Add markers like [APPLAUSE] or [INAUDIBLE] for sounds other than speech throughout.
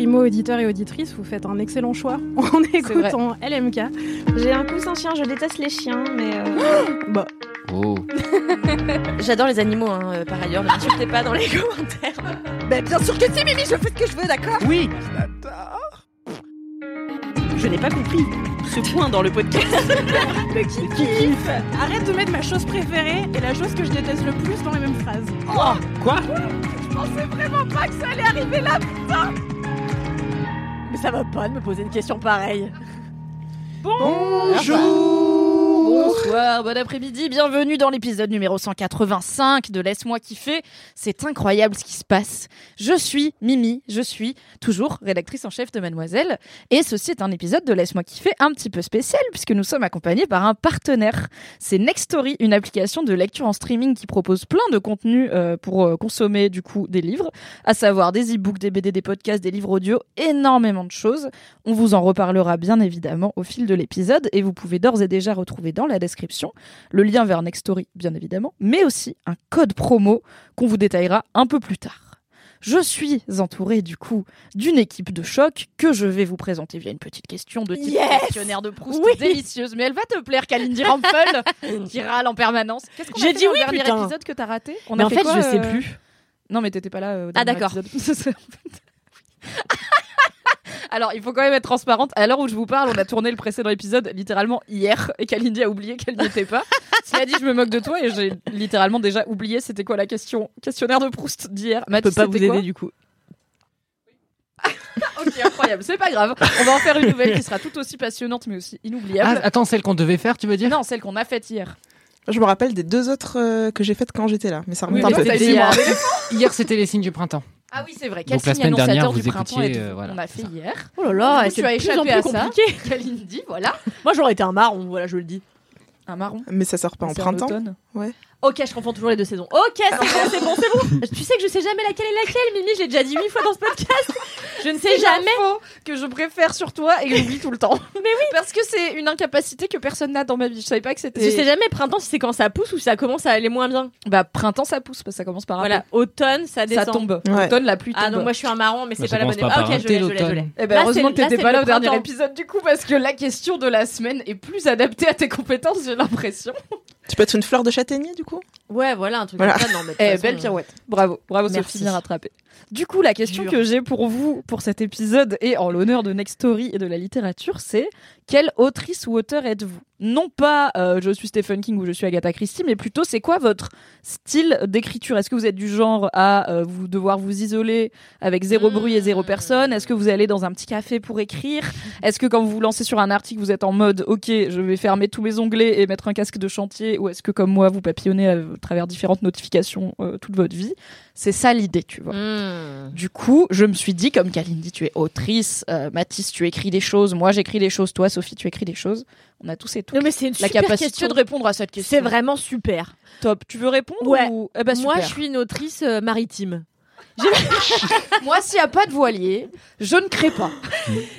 Primo auditeur et auditrice, vous faites un excellent choix [LAUGHS] en écoutant LMK. J'ai un coussin chien, je déteste les chiens, mais euh, [GASPS] bah, Oh. [LAUGHS] J'adore les animaux, hein, euh, par ailleurs. Ne m'insultez pas dans les [LAUGHS] commentaires. Ben, bien sûr que si, Mimi, je fais ce que je veux, d'accord? Oui Je n'ai pas compris ce point dans le podcast. arrête de mettre ma chose préférée et la chose que je déteste le plus dans les mêmes phrases. Quoi? Je pensais vraiment pas que ça allait arriver là, putain Mais ça va pas de me poser une question pareille. Bonsoir, bon après-midi, bienvenue dans l'épisode numéro 185 de Laisse-moi kiffer. C'est incroyable ce qui se passe. Je suis Mimi, je suis toujours rédactrice en chef de Mademoiselle. Et ceci est un épisode de Laisse-moi kiffer un petit peu spécial puisque nous sommes accompagnés par un partenaire. C'est Nextory, une application de lecture en streaming qui propose plein de contenus euh, pour euh, consommer du coup des livres, à savoir des e-books, des BD, des podcasts, des livres audio, énormément de choses. On vous en reparlera bien évidemment au fil de l'épisode et vous pouvez d'ores et déjà retrouver dans la description le lien vers Nextory bien évidemment, mais aussi un code promo qu'on vous détaillera un peu plus tard. Je suis entourée du coup d'une équipe de choc que je vais vous présenter via une petite question de type Yes questionnaire de Proust Oui. délicieuse, mais elle va te plaire, Kalindi Rampel, [LAUGHS] qui râle en permanence. Qu'est-ce qu'on a fait dit dans oui, dernier putain. épisode que t'as raté? On Mais a en fait, quoi, je sais euh, plus. Non, mais t'étais pas là. euh, au Ah, d'accord. [LAUGHS] [LAUGHS] Alors, il faut quand même être transparente. À l'heure où je vous parle, on a tourné le précédent épisode littéralement hier et Kalindi a oublié qu'elle n'y était pas. Cela dit, je me moque de toi et j'ai littéralement déjà oublié c'était quoi la question questionnaire de Proust d'hier. Je peux pas vous aider du coup. [LAUGHS] Ok, incroyable. C'est pas grave. On va en faire une nouvelle qui sera tout aussi passionnante mais aussi Ah, inoubliable. Attends, celle qu'on devait faire, tu veux dire? Non, celle qu'on a faite hier. Je me rappelle des deux autres euh, que j'ai faites quand j'étais là, mais ça remonte Oui, un peu. hier. Hier, c'était les signes du printemps. Ah oui, c'est vrai. Quel Donc, la signe semaine dernière, vous du printemps écoutiez, euh, voilà, On a fait ça. hier. Oh là là, coup, c'est tu as de plus en échappé à plus ça. compliqué. [LAUGHS] Kalindi, voilà. Moi, j'aurais été un marron, voilà, je le dis. Un marron. Mais ça sort pas en printemps. automne. Ok, je confonds toujours les deux saisons. Ok, c'est bon, c'est bon, c'est bon. [LAUGHS] Tu sais que je sais jamais laquelle est laquelle, Mimi, j'ai déjà dit huit fois dans ce podcast. Je ne sais jamais. que je préfère sur toi et que j'oublie tout le temps. [LAUGHS] Mais oui, parce que c'est une incapacité que personne n'a dans ma vie. Je savais pas que c'était. Je sais jamais printemps si c'est quand ça pousse ou si ça commence à aller moins bien. Bah printemps ça pousse parce que ça commence par un Voilà, peu. automne, ça descend. Ça tombe. Ouais. Automne la pluie tombe. Ah donc moi je suis un marron, mais c'est pas la bonne époque. Ah, ok, je l'ai, je l'ai, je l'ai. l'automne. Eh ben heureusement que t'étais pas là au dernier épisode du coup parce que la question de la semaine est plus adaptée à tes compétences, j'ai l'impression. Tu peux être une fleur de châtaignier du coup? Ouais, voilà, un truc Voilà. comme ça. Non, mais de Eh, façon, belle pirouette. Bravo, bravo Merci. Sophie, bien rattrapée. Du coup, la question Dur. que j'ai pour vous pour cet épisode et en l'honneur de Nextory et de la littérature, c'est quelle autrice ou auteur êtes-vous? Non pas euh, je suis Stephen King ou je suis Agatha Christie, mais plutôt c'est quoi votre style d'écriture? Est-ce que vous êtes du genre à euh, vous devoir vous isoler avec zéro bruit et zéro personne? Est-ce que vous allez dans un petit café pour écrire? [LAUGHS] Est-ce que quand vous vous lancez sur un article, vous êtes en mode OK, je vais fermer tous mes onglets et mettre un casque de chantier? Ou est-ce que comme moi, vous papillonnez à travers différentes notifications euh, toute votre vie? C'est ça l'idée, tu vois. Hmm. Du coup, je me suis dit, comme Kalindi, tu es autrice, euh, Mathis, tu écris des choses, moi j'écris des choses, toi Sophie, tu écris des choses. On a tous et toutes Non mais c'est une la super capacité question. de répondre à cette question. C'est vraiment super. top. Tu veux répondre Ouais. ou... Eh ben, Moi, je suis une autrice euh, maritime. [LAUGHS] Moi, s'il n'y a pas de voilier, je ne crée pas. [LAUGHS]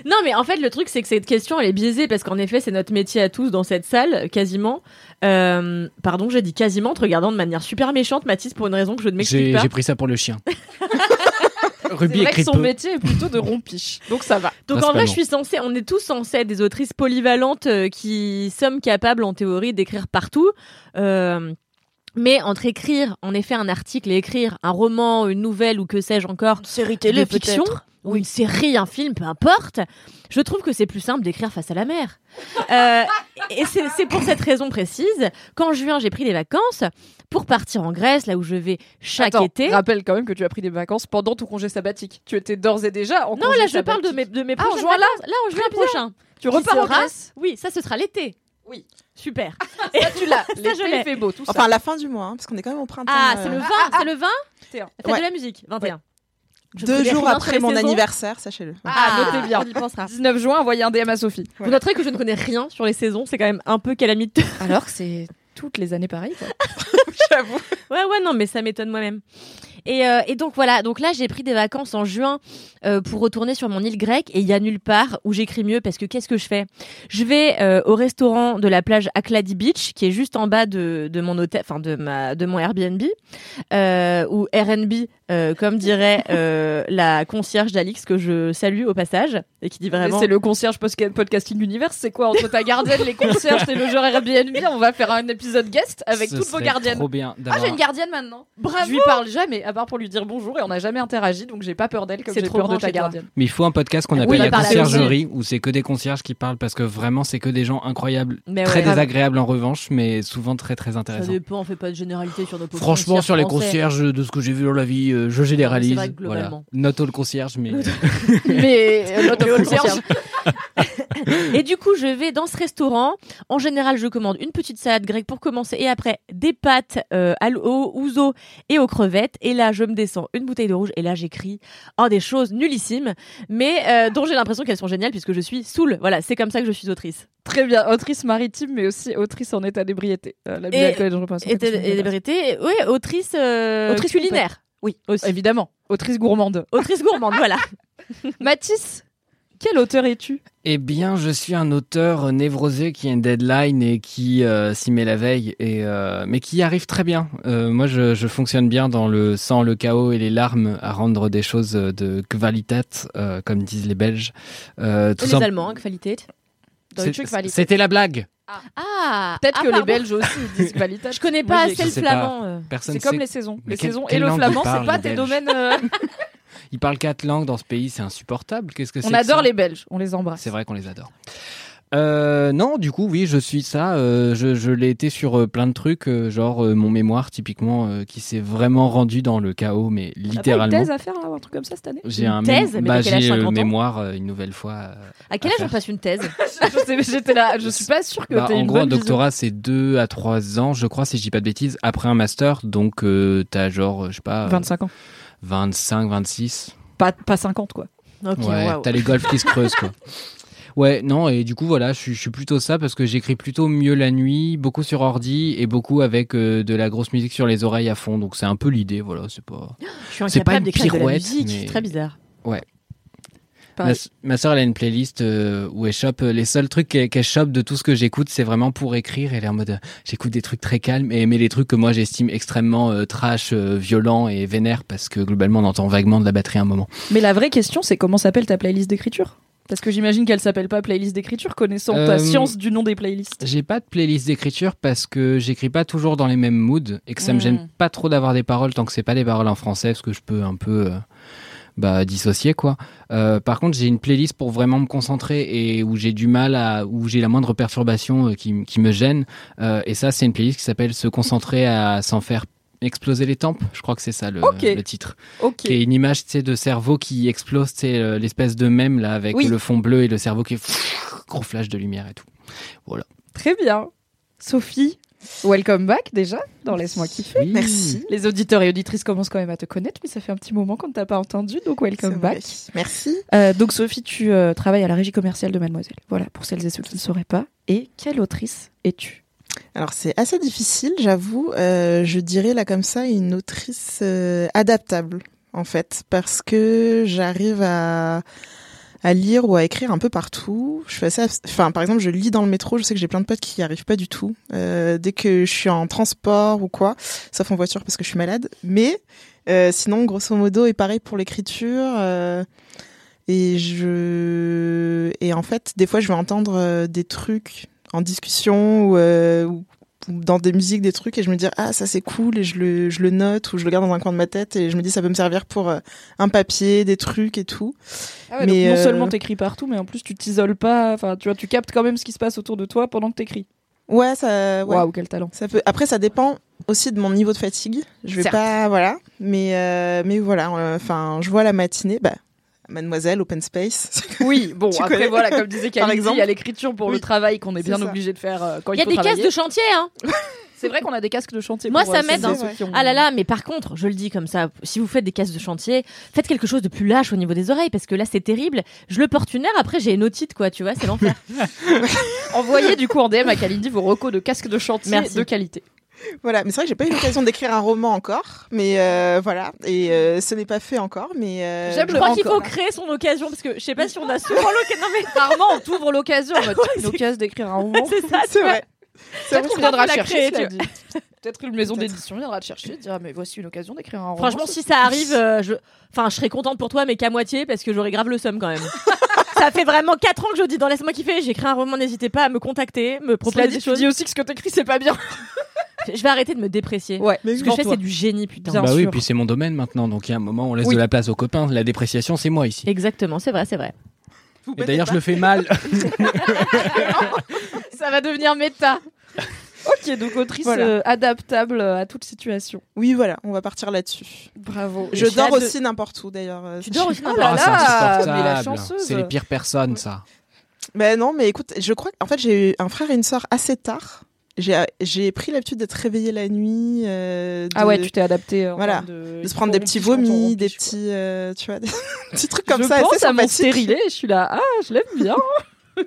Non, mais en fait, le truc, c'est que cette question, elle est biaisée parce qu'en effet, c'est notre métier à tous dans cette salle, quasiment. Euh, pardon, j'ai dit quasiment, te regardant de manière super méchante, Mathis, pour une raison que je ne m'explique J'ai pas. j'ai pris ça pour le chien. [LAUGHS] Ruby vrai que écrit son peu. métier est plutôt de rompiche, donc ça va. Donc en vrai, je suis censée, on est tous censés être des autrices polyvalentes euh, qui sommes capables en théorie d'écrire partout. Euh, mais entre écrire, en effet, un article et écrire un roman, une nouvelle ou que sais-je encore, Série de fiction, ou une série, un film, peu importe, je trouve que c'est plus simple d'écrire face à la mer. Euh, [LAUGHS] et c'est pour cette raison précise qu'en juin, j'ai pris des vacances pour partir en Grèce, là où je vais chaque Attends, été. rappelle quand même que tu as pris des vacances pendant ton congé sabbatique. Tu étais d'ores et déjà en Non, congé là, je parle de sabbatique. mes, de mes Ah, en prochaines juin, là. Là, en juin prochain. Tu repars en Grèce Oui, ça, ce sera l'été. Super. [LAUGHS] Ça, tu l'as. je L'été, l'ai. il fait beau, tout ça. Enfin, la fin du mois, hein, parce qu'on est quand même au printemps. Ah, euh, c'est le 20, c'est le 20 21. Fête Ouais. de la musique, 21. Je Deux jours après mon saisons. anniversaire, sachez-le. Ah, notez bien. On y pensera. 19 juin, envoyez un DM à Sophie. Vous noterez que je ne connais rien sur les saisons, c'est quand même un peu calamite. [LAUGHS] Alors que c'est toutes les années pareil, quoi. [LAUGHS] J'avoue. Ouais, ouais, non, mais ça m'étonne moi-même. Et, euh, et donc voilà, donc là j'ai pris des vacances en juin euh, pour retourner sur mon île grecque et il y a nulle part où j'écris mieux parce que qu'est-ce que je fais? Je vais euh, au restaurant de la plage Akladi Beach qui est juste en bas de, de mon hôtel, enfin de ma de mon Airbnb euh, ou Airbnb euh, comme dirait [LAUGHS] euh, la concierge d'Alix que je salue au passage et qui dit vraiment C'est le concierge podcasting univers. C'est quoi? Entre ta gardienne, les concierges et le genre Airbnb On va faire un épisode guest avec Ce toutes vos gardiennes. Trop bien Ah, j'ai une gardienne maintenant. Bravo Je lui parle jamais, à part pour lui dire bonjour, et on n'a jamais interagi, donc j'ai pas peur d'elle comme C'est j'ai trop peur de ta gardienne. Mais il faut un podcast qu'on appelle la conciergerie où c'est que des concierges qui parlent parce que vraiment c'est que des gens incroyables, Mais très ouais. désagréables en revanche, mais souvent très très Ça intéressants. dépend, on fait pas de généralité sur nos Franchement, sur les français. concierges, de ce que j'ai vu dans la vie, euh, je généralise. Vrai que voilà. globalement. Not all concierge, mais [LAUGHS] Mais euh, l'autre Le concierge. [LAUGHS] Et du coup, je vais dans ce restaurant. En général, je commande une petite salade grecque pour commencer et après des pâtes euh, à l'eau, ouzo et aux crevettes. Et là, je me descends une bouteille de rouge et là, j'écris oh, des choses nullissimes, mais euh, dont j'ai l'impression qu'elles sont géniales puisque je suis saoule. Voilà, c'est comme ça que je suis autrice. Très bien, autrice maritime, mais aussi autrice en état d'ébriété. Euh, la Et- je vérités, oui, autrice, euh, Autrice culinaire. Oui, aussi. Évidemment, autrice gourmande. Autrice gourmande, voilà. [LAUGHS] Mathis, quel auteur es-tu? Eh bien, je suis un auteur névrosé qui a une deadline et qui euh, s'y met la veille, et, euh, mais qui y arrive très bien. Euh, moi, je, je fonctionne bien dans le sang, le chaos et les larmes à rendre des choses de qualité, euh, comme disent les Belges. Euh, tout Et les Allemands, hein, qualité. C'était la blague. Ah Peut-être ah, que les. Belges aussi [LAUGHS] disent qualité. Je connais pas assez le flamand. Personne C'est comme sait- les saisons. Mais Les saisons et le flamand, c'est pas tes domaines. [LAUGHS] Ils parlent quatre langues dans ce pays, c'est insupportable. Qu'est-ce que c'est On que adore ça les Belges, on les embrasse. C'est vrai qu'on les adore. Euh, non, du coup, oui, je suis ça. euh, je je l'ai été sur euh, plein de trucs, euh, genre euh, mon mémoire, typiquement, euh, qui s'est vraiment rendu dans le chaos, mais T'as pas une littéralement. thèse à faire là, ou un truc comme ça cette année? J'ai Une un thèse? Mais bah, t'as j'ai le 50 ans? mémoire euh, une nouvelle fois. euh, À quel à âge on passe une thèse? [LAUGHS] Je sais, j'étais là, je suis pas sûre que Bah, t'aies en une gros, un bonne doctorat, c'est 2 à 3 ans, je crois, si je dis pas de bêtises, après un master. Donc, euh, t'as genre, je sais pas, euh, 25 ans. 25, 26. Pas, pas 50 quoi. Ok, ouais, t'as les golfs qui se creusent, quoi. [LAUGHS] Ouais, non, et du coup, voilà, je suis, je suis plutôt ça parce que j'écris plutôt mieux la nuit, beaucoup sur ordi et beaucoup avec euh, de la grosse musique sur les oreilles à fond. Donc, c'est un peu l'idée, voilà, c'est pas. [GASPS] Je suis C'est pas incapable une d'écrire de la pirouette, musique, mais- c'est très bizarre. Ma, soeur, elle a une playlist euh, où elle chope. euh, les seuls trucs qu'elle chope de tout ce que j'écoute, c'est vraiment pour écrire. Elle est en mode, euh, j'écoute des trucs très calmes et mais les trucs que moi j'estime extrêmement euh, trash, euh, violents et vénères parce que globalement on entend vaguement de la batterie à un moment. Mais la vraie question, c'est comment s'appelle ta playlist d'écriture? Parce que j'imagine qu'elle s'appelle pas playlist d'écriture, connaissant ta science du nom des playlists. J'ai pas de playlist d'écriture parce que j'écris pas toujours dans les mêmes moods et que ça me Mm. gêne pas trop d'avoir des paroles tant que c'est pas des paroles en français parce que je peux un peu bah, dissocier quoi. Euh, par contre, j'ai une playlist pour vraiment me concentrer et où j'ai du mal à où j'ai la moindre perturbation euh, qui, me gêne Euh, et ça c'est une playlist qui s'appelle se concentrer à s'en faire exploser les tempes. Je crois que c'est ça le, titre. Ok. Qui est une image de cerveau qui explose, euh, l'espèce de mème là avec Oui. le fond bleu et le cerveau qui est gros flash de lumière et tout. Très bien. Sophie, welcome back déjà dans Laisse-moi kiffer. Oui. Merci. Les auditeurs et auditrices commencent quand même à te connaître, mais ça fait un petit moment qu'on ne t'a pas entendu, donc welcome back. Merci. Euh, donc Sophie, tu euh, travailles à la régie commerciale de Mademoiselle. Voilà, pour celles et ceux qui ne sauraient pas. Et quelle autrice es-tu? Alors c'est assez difficile, j'avoue. Euh, je dirais là comme ça une autrice euh, adaptable en fait, parce que j'arrive à à lire ou à écrire un peu partout. Je fais assez, enfin par exemple je lis dans le métro. Je sais que j'ai plein de potes qui n'y arrivent pas du tout. Euh, dès que je suis en transport ou quoi, sauf en voiture parce que je suis malade. Mais euh, sinon grosso modo et pareil pour l'écriture. euh, et je et en fait des fois je vais entendre des trucs en discussion ou dans des musiques des trucs et je me dis ah ça c'est cool et je le je le note ou je le garde dans un coin de ma tête et je me dis ça peut me servir pour euh, un papier des trucs et tout Ah Mais, Non euh, seulement t'écris partout, mais en plus tu t'isoles pas. Enfin, tu vois, tu captes quand même ce qui se passe autour de toi pendant que t'écris. ouais ça ouais. Waouh, quel talent. ça peut après ça dépend aussi de mon niveau de fatigue je vais Certes. pas voilà mais euh, mais voilà euh, enfin je vois la matinée bah Mademoiselle, Open Space. [LAUGHS] Oui, bon, Tu après voilà, comme disait [LAUGHS] Par Kalindi, exemple il y a l'écriture pour le travail qu'on est bien ça. obligé de faire euh, quand il, Il y a faut des travailler. cases de chantier, hein. [LAUGHS] C'est vrai qu'on a des casques de chantier. Moi, pour, ça euh, m'aide, hein. ont- Ah là là, mais par contre, je le dis comme ça, si vous faites des cases de chantier, faites quelque chose de plus lâche au niveau des oreilles, parce que là, c'est terrible. Je le porte une heure, après, j'ai une otite, quoi, tu vois, c'est l'enfer. Envoyez du coup en DM à Kalindi vos recos de casques de chantier Merci. de qualité. Voilà, mais c'est vrai que j'ai pas eu l'occasion d'écrire un roman encore, mais euh, voilà, et euh, ce n'est pas fait encore, mais euh, J'aime je crois qu'il encore. faut créer son occasion, parce que je sais pas si on a [LAUGHS] souvent l'occasion. Non, mais [LAUGHS] Rarement on t'ouvre l'occasion en mode une occasion d'écrire un [LAUGHS] roman. c'est ça, c'est vrai. C'est Peut-être vrai. qu'on viendra la chercher. créer, cela tu dit. Peut-être une maison Peut-être. d'édition viendra te chercher, dira mais voici une occasion d'écrire un roman. Franchement, si ça arrive, euh, je... Enfin, je serais contente pour toi, mais qu'à moitié, parce que j'aurais grave le seum quand même. ça fait vraiment 4 ans que je dis dans Laisse-moi kiffer, j'écris un roman, n'hésitez pas à me contacter, me Cela proposer dit, des tu choses. dis aussi que ce que t'écris c'est pas bien. Je vais arrêter de me déprécier. Ouais. Mais Ce que je fais, c'est du génie, putain. Bien bah oui, puis c'est mon domaine maintenant, donc il y a un moment où on laisse Oui. de la place aux copains. La dépréciation, c'est moi ici. Exactement, c'est vrai, c'est vrai. Vous Et d'ailleurs, je le fais mal. [LAUGHS] [LAUGHS] Ça va devenir méta. Ok, donc autrice Voilà. euh, adaptable à toute situation. Oui, voilà, on va partir là-dessus. Bravo. Je dors de- aussi n'importe où d'ailleurs. euh, Tu dors aussi [LAUGHS] n'importe là Ah, là, c'est mais la insupportable. chanceuse. C'est les pires personnes, ça. Mais non, mais écoute, je crois qu'en fait j'ai eu un frère et une sœur assez tard. J'ai pris l'habitude d'être réveillée la nuit. euh, de, Ah ouais, tu t'es adapté. en Voilà. de, de se prendre des petits vomis, des petits, euh, tu vois, des [LAUGHS] petits trucs comme je ça. pense assez à mon stérilé, je suis là, ah, je l'aime bien. [LAUGHS]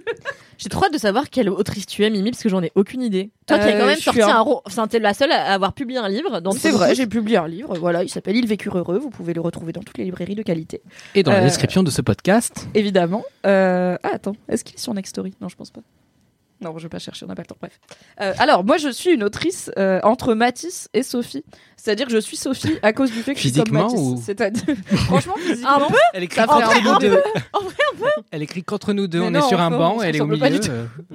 J'ai trop hâte de savoir quelle autrice tu es, Mimi, parce que j'en ai aucune idée. Toi qui as Euh, quand même je sorti un- un ro... Enfin, t'es la seule à avoir publié un livre. C'est vrai, j'ai publié un livre, voilà, il s'appelle Il vécure heureux, vous pouvez le retrouver dans toutes les librairies de qualité, Et dans la Euh, description de ce podcast, évidemment. Euh, Ah, attends, est-ce qu'il est sur Nextory? Non, je pense pas. Non, je vais pas chercher, on n'a pas le temps. Bref. Euh, alors, moi, je suis une autrice euh, entre Matisse et Sophie. C'est-à-dire que je suis Sophie à cause du fait que je suis comme Matisse. ou- C'est-à-dire, [LAUGHS] franchement, physiquement. elle écrit Ça fait qu'entre un nous peu. deux. En vrai, Elle écrit qu'entre nous deux. Mais on non, est sur un banc, elle est au milieu. [LAUGHS]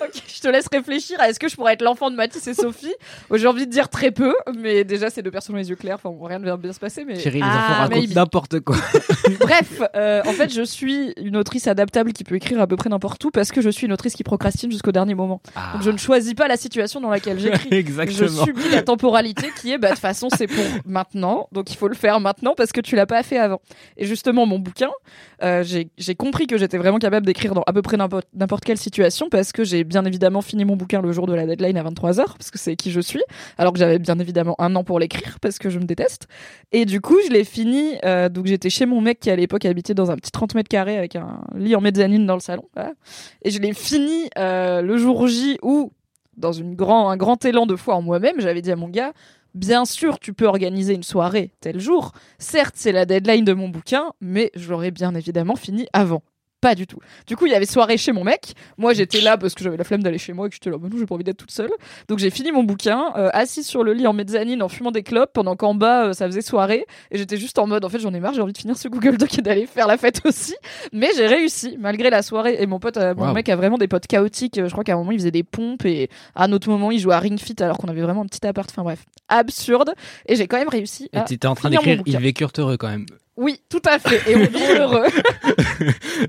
[LAUGHS] Ok, je te laisse réfléchir à est-ce que je pourrais être l'enfant de Mathis et Sophie J'ai envie de dire très peu, mais déjà, c'est deux personnes aux les yeux clairs. Enfin, rien ne va bien se passer, mais. Thierry, les Ah, enfants racontent n'importe quoi. [LAUGHS] [LAUGHS] Bref, euh, en fait, je suis une autrice adaptable qui peut écrire à peu près n'importe où parce que je suis une autrice qui procrastine jusqu'au dernier moment. Ah. Donc, je ne choisis pas la situation dans laquelle j'écris. Je Exactement. subis la temporalité qui est, bah, de toute façon, c'est pour maintenant, donc il faut le faire maintenant parce que tu l'as pas fait avant. Et justement, mon bouquin, euh, j'ai compris que j'étais vraiment capable d'écrire dans à peu près n'importe quelle situation parce que j'ai bien évidemment fini mon bouquin le jour de la deadline à 23h parce que c'est qui je suis, alors que j'avais bien évidemment un an pour l'écrire parce que je me déteste. Et du coup, je l'ai fini, euh, donc j'étais chez mon mec qui à l'époque habitait dans un petit 30 mètres carrés avec un lit en mezzanine dans le salon. Et je l'ai fini euh, le jour J où dans une grand, un grand élan de foi en moi-même, j'avais dit à mon gars, bien sûr, tu peux organiser une soirée tel jour. Certes, c'est la deadline de mon bouquin, mais je l'aurais bien évidemment fini avant. Pas du tout. Du coup, il y avait soirée chez mon mec. Moi, j'étais là parce que j'avais la flemme d'aller chez moi et que j'étais là, bah non, j'ai pas envie d'être toute seule. Donc, j'ai fini mon bouquin, euh, assise sur le lit en mezzanine en fumant des clopes pendant qu'en bas, euh, ça faisait soirée. Et j'étais juste en mode, en fait, j'en ai marre, j'ai envie de finir ce Google Doc et d'aller faire la fête aussi. Mais j'ai réussi, malgré la soirée. Et mon pote, euh, mon Wow. mec a vraiment des potes chaotiques. Je crois qu'à un moment, il faisait des pompes et à un autre moment, il jouait à Ring Fit alors qu'on avait vraiment un petit appart. Enfin bref, absurde. Et j'ai quand même réussi Et à t'étais en train d'écrire. Ils vécurent heureux quand même. Oui, tout à fait. Et on est heureux. [LAUGHS]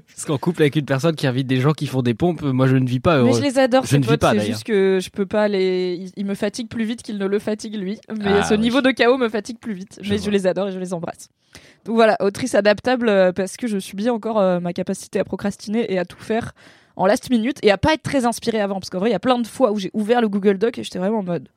Parce qu'en couple avec une personne qui invite des gens qui font des pompes, moi je ne vis pas Mais heureux. je les adore, Je ces ne vis potes. pas, C'est d'ailleurs. juste que je peux pas les. Ils, me fatiguent plus vite qu'il ne le fatigue lui. Mais Ah, ce oui. niveau de chaos me fatigue plus vite. Je mais vois. je les adore et je les embrasse. Donc voilà, autrice adaptable euh, parce que je subis encore euh, ma capacité à procrastiner et à tout faire en last minute et à pas être très inspirée avant. Parce qu'en vrai, il y a plein de fois où j'ai ouvert le Google Doc et j'étais vraiment en mode.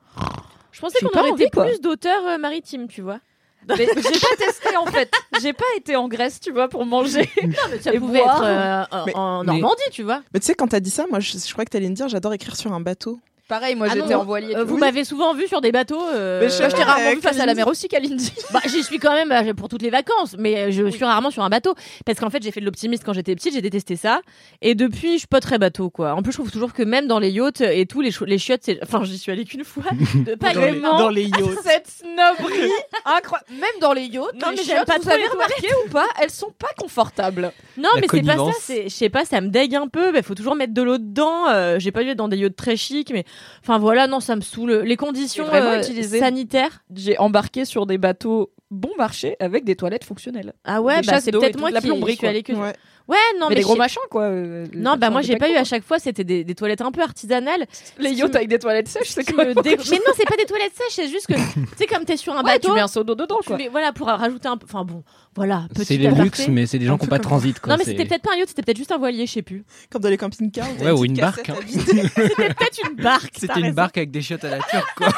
Je pensais qu'on aurait été plus d'auteurs euh, maritimes, tu vois. [LAUGHS] Mais j'ai pas testé en fait. J'ai pas été en Grèce, tu vois, pour manger. [LAUGHS] Non, mais ça Et pouvait boire. être euh, en- Mais- en mais- Normandie, tu vois. Mais tu sais, quand t'as dit ça, moi, je, je crois que t'allais me dire, j'adore écrire sur un bateau. Pareil, moi Ah j'étais non, en voilier. Euh, vous m'avez souvent vu sur des bateaux. euh, Mais je sais Moi, je t'ai rarement vu face à la mer aussi, Kalindi. Bah, j'y suis quand même euh, pour toutes les vacances, mais euh, je suis rarement sur un bateau. Parce qu'en fait, j'ai fait de l'optimiste quand j'étais petite, j'ai détesté ça. Et depuis, je suis pas très bateau, quoi. En plus, je trouve toujours que même dans les yachts et tout, les, chiottes, c'est. Enfin, j'y suis allée qu'une fois. [LAUGHS] De pas Dans les- vraiment. dans les yachts. Cette snobberie [LAUGHS] incroyable. Même dans les yachts, Non, les mais j'aime chiottes, pas vous trop avez les remarqué ou pas Elles sont pas confortables. Non, La mais c'est pas ça. connivence. C'est, je sais pas, ça me dégue un peu. Il faut toujours mettre de l'eau dedans. Euh, j'ai pas vu être dans des yachts très chics, mais enfin voilà, non, ça me saoule. Les conditions euh, sanitaires. J'ai embarqué sur des bateaux bon marché avec des toilettes fonctionnelles. Ah ouais, Des bah c'est peut-être tout, moi qui plomberie, suis allée que. Ouais. Ouais, non, mais mais, des gros machins, quoi. euh, Non, bah moi des j'ai pas eu à chaque fois, c'était des, des toilettes un peu artisanales. Les yachts avec des toilettes sèches, c'est quand me même. dé- Mais non, c'est pas des toilettes sèches, c'est juste que, [LAUGHS] tu sais, comme t'es sur un Ouais, tu bateau, mets un seau d'eau dedans, quoi. voilà, pour rajouter un peu. Enfin bon, voilà, petit C'est les aparté. luxe, mais c'est des gens qui n'ont pas de transit. Quoi. Non, mais c'était peut-être pas un yacht, c'était peut-être juste un voilier, je sais plus. Comme dans les camping-cars. Ouais, ou une barque. [LAUGHS] [LAUGHS] C'était peut-être une barque. C'était une barque avec des chiottes à la turque, quoi.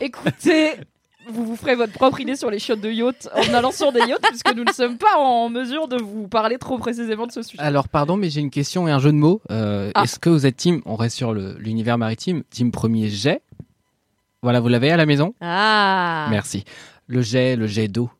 Écoutez, vous vous ferez votre propre idée sur les chiottes de yacht en allant sur des yachts, puisque nous ne sommes pas en mesure de vous parler trop précisément de ce sujet. Alors, pardon, mais j'ai une question et un jeu de mots. Euh, Ah. Est-ce que vous êtes team, on reste sur l'univers maritime, team premier jet? Voilà, vous l'avez à la maison? Ah. Merci. Le jet, le jet d'eau.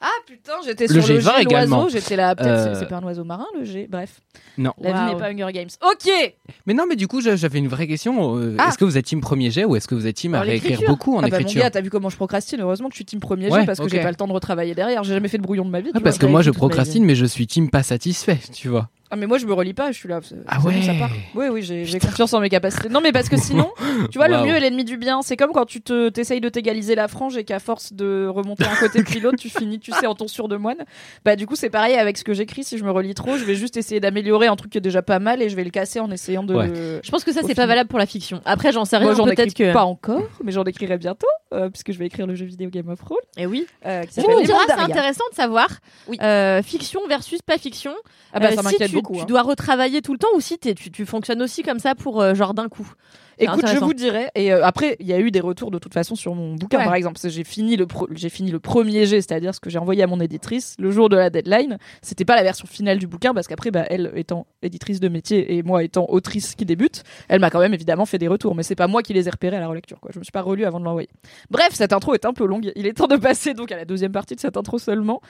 Ah putain, j'étais Le sur le G20 G également. l'oiseau, j'étais là, peut-être Euh, c'est- pas un oiseau marin le G, bref. Non. La vie Waouh. n'est pas Hunger Games. Ok Mais non, mais du coup, j'a- j'avais une vraie question. Euh, Ah. Est-ce que vous êtes team premier jet ou est-ce que vous êtes team à réécrire beaucoup en Ah bah mon écriture gars, t'as vu comment je procrastine Heureusement que je suis team premier Ouais, G parce que j'ai pas le temps de retravailler derrière. J'ai jamais fait de brouillon de ma vie. Ah, parce vois. que moi, je procrastine, mais je suis team pas satisfait, tu vois. Ah mais moi je me relis pas, je suis là. Ah ouais. ça part. Oui oui, j'ai confiance en mes capacités. Non mais parce que sinon, [LAUGHS] tu vois, le mieux est l'ennemi du bien. C'est comme quand tu te t'essayes de t'égaliser la frange et qu'à force de remonter un côté puis l'autre, tu finis, tu sais, en tonsure de moine. Bah du coup c'est pareil avec ce que j'écris. Si je me relis trop, je vais juste essayer d'améliorer un truc qui est déjà pas mal et je vais le casser en essayant de. Ouais. le- Je pense que ça, c'est pas valable pour la fiction. Après, j'en sais rien. Moi j'en Peut-être écris que. pas encore, mais j'en écrirai bientôt euh, puisque je vais écrire le jeu vidéo Game of Thrones Et oui. euh, qui s'appelle Mondes c'est intéressant de savoir. Oui. euh, fiction versus pas fiction. Ah bah Euh, ça si m'inquiète beaucoup. Tu hein. dois retravailler tout le temps ou si tu, tu fonctionnes aussi comme ça pour euh, genre d'un coup. Écoute, je vous dirai. Et euh, après, il y a eu des retours de toute façon sur mon bouquin, Ouais. par exemple. J'ai fini le j'ai fini le premier jet, c'est-à-dire ce que j'ai envoyé à mon éditrice le jour de la deadline. C'était pas la version finale du bouquin parce qu'après, bah, elle étant éditrice de métier et moi étant autrice qui débute, elle m'a quand même évidemment fait des retours. Mais c'est pas moi qui les ai repérés à la relecture. Quoi. Je me suis pas relu avant de l'envoyer. Bref, cette intro est un peu longue. Il est temps de passer donc à la deuxième partie de cette intro seulement,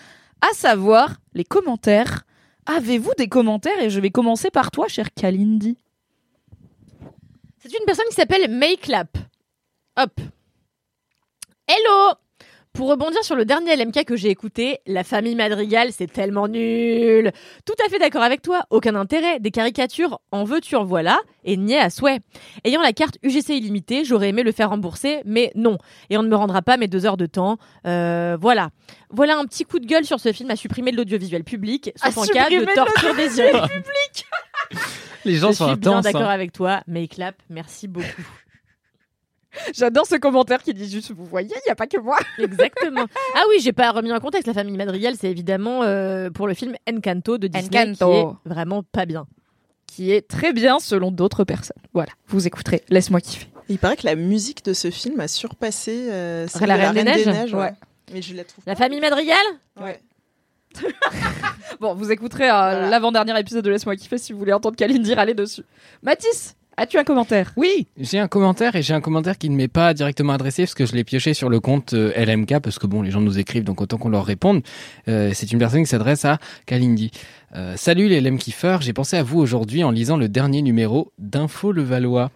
à savoir les commentaires. Avez-vous des commentaires Et je vais commencer par toi, cher Kalindi. C'est une personne qui s'appelle Makelap. Hop. Hello Pour rebondir sur le dernier LMK que j'ai écouté, La famille Madrigal, c'est tellement nul. Tout à fait d'accord avec toi, aucun intérêt. Des caricatures, en veux-tu, en voilà, et niais à souhait. Ayant la carte UGC illimitée, j'aurais aimé le faire rembourser, mais non. Et on ne me rendra pas mes deux heures de temps. Euh, voilà. Voilà un petit coup de gueule sur ce film à supprimer de l'audiovisuel public, sauf À en cas de torture des yeux. Les gens Je sont suis bien d'accord hein. avec toi, Makelap, merci beaucoup. J'adore ce commentaire qui dit juste Vous voyez, il n'y a pas que moi. Exactement. Ah oui, j'ai pas remis en contexte. La famille Madrigal, c'est évidemment euh, pour le film Encanto de Disney, Encanto. qui est vraiment pas bien. qui est très bien selon d'autres personnes. Voilà, vous écouterez. Laisse-moi kiffer. Il paraît que la musique de ce film a surpassé euh, celle La de Reine des Neiges ouais. Ouais. Mais je la trouve. La pas. famille Madrigal Ouais. [LAUGHS] Bon, vous écouterez euh, l'avant-dernier épisode de Laisse-moi kiffer si vous voulez entendre Kalindi râler dessus. Mathis, as-tu un commentaire? Oui, j'ai un commentaire et j'ai un commentaire qui ne m'est pas directement adressé parce que je l'ai pioché sur le compte euh, LMK parce que bon, les gens nous écrivent donc autant qu'on leur réponde. Euh, c'est une personne qui s'adresse à Kalindi. Euh, Salut les LM kiffeurs, j'ai pensé à vous aujourd'hui en lisant le dernier numéro d'Info Le Valois.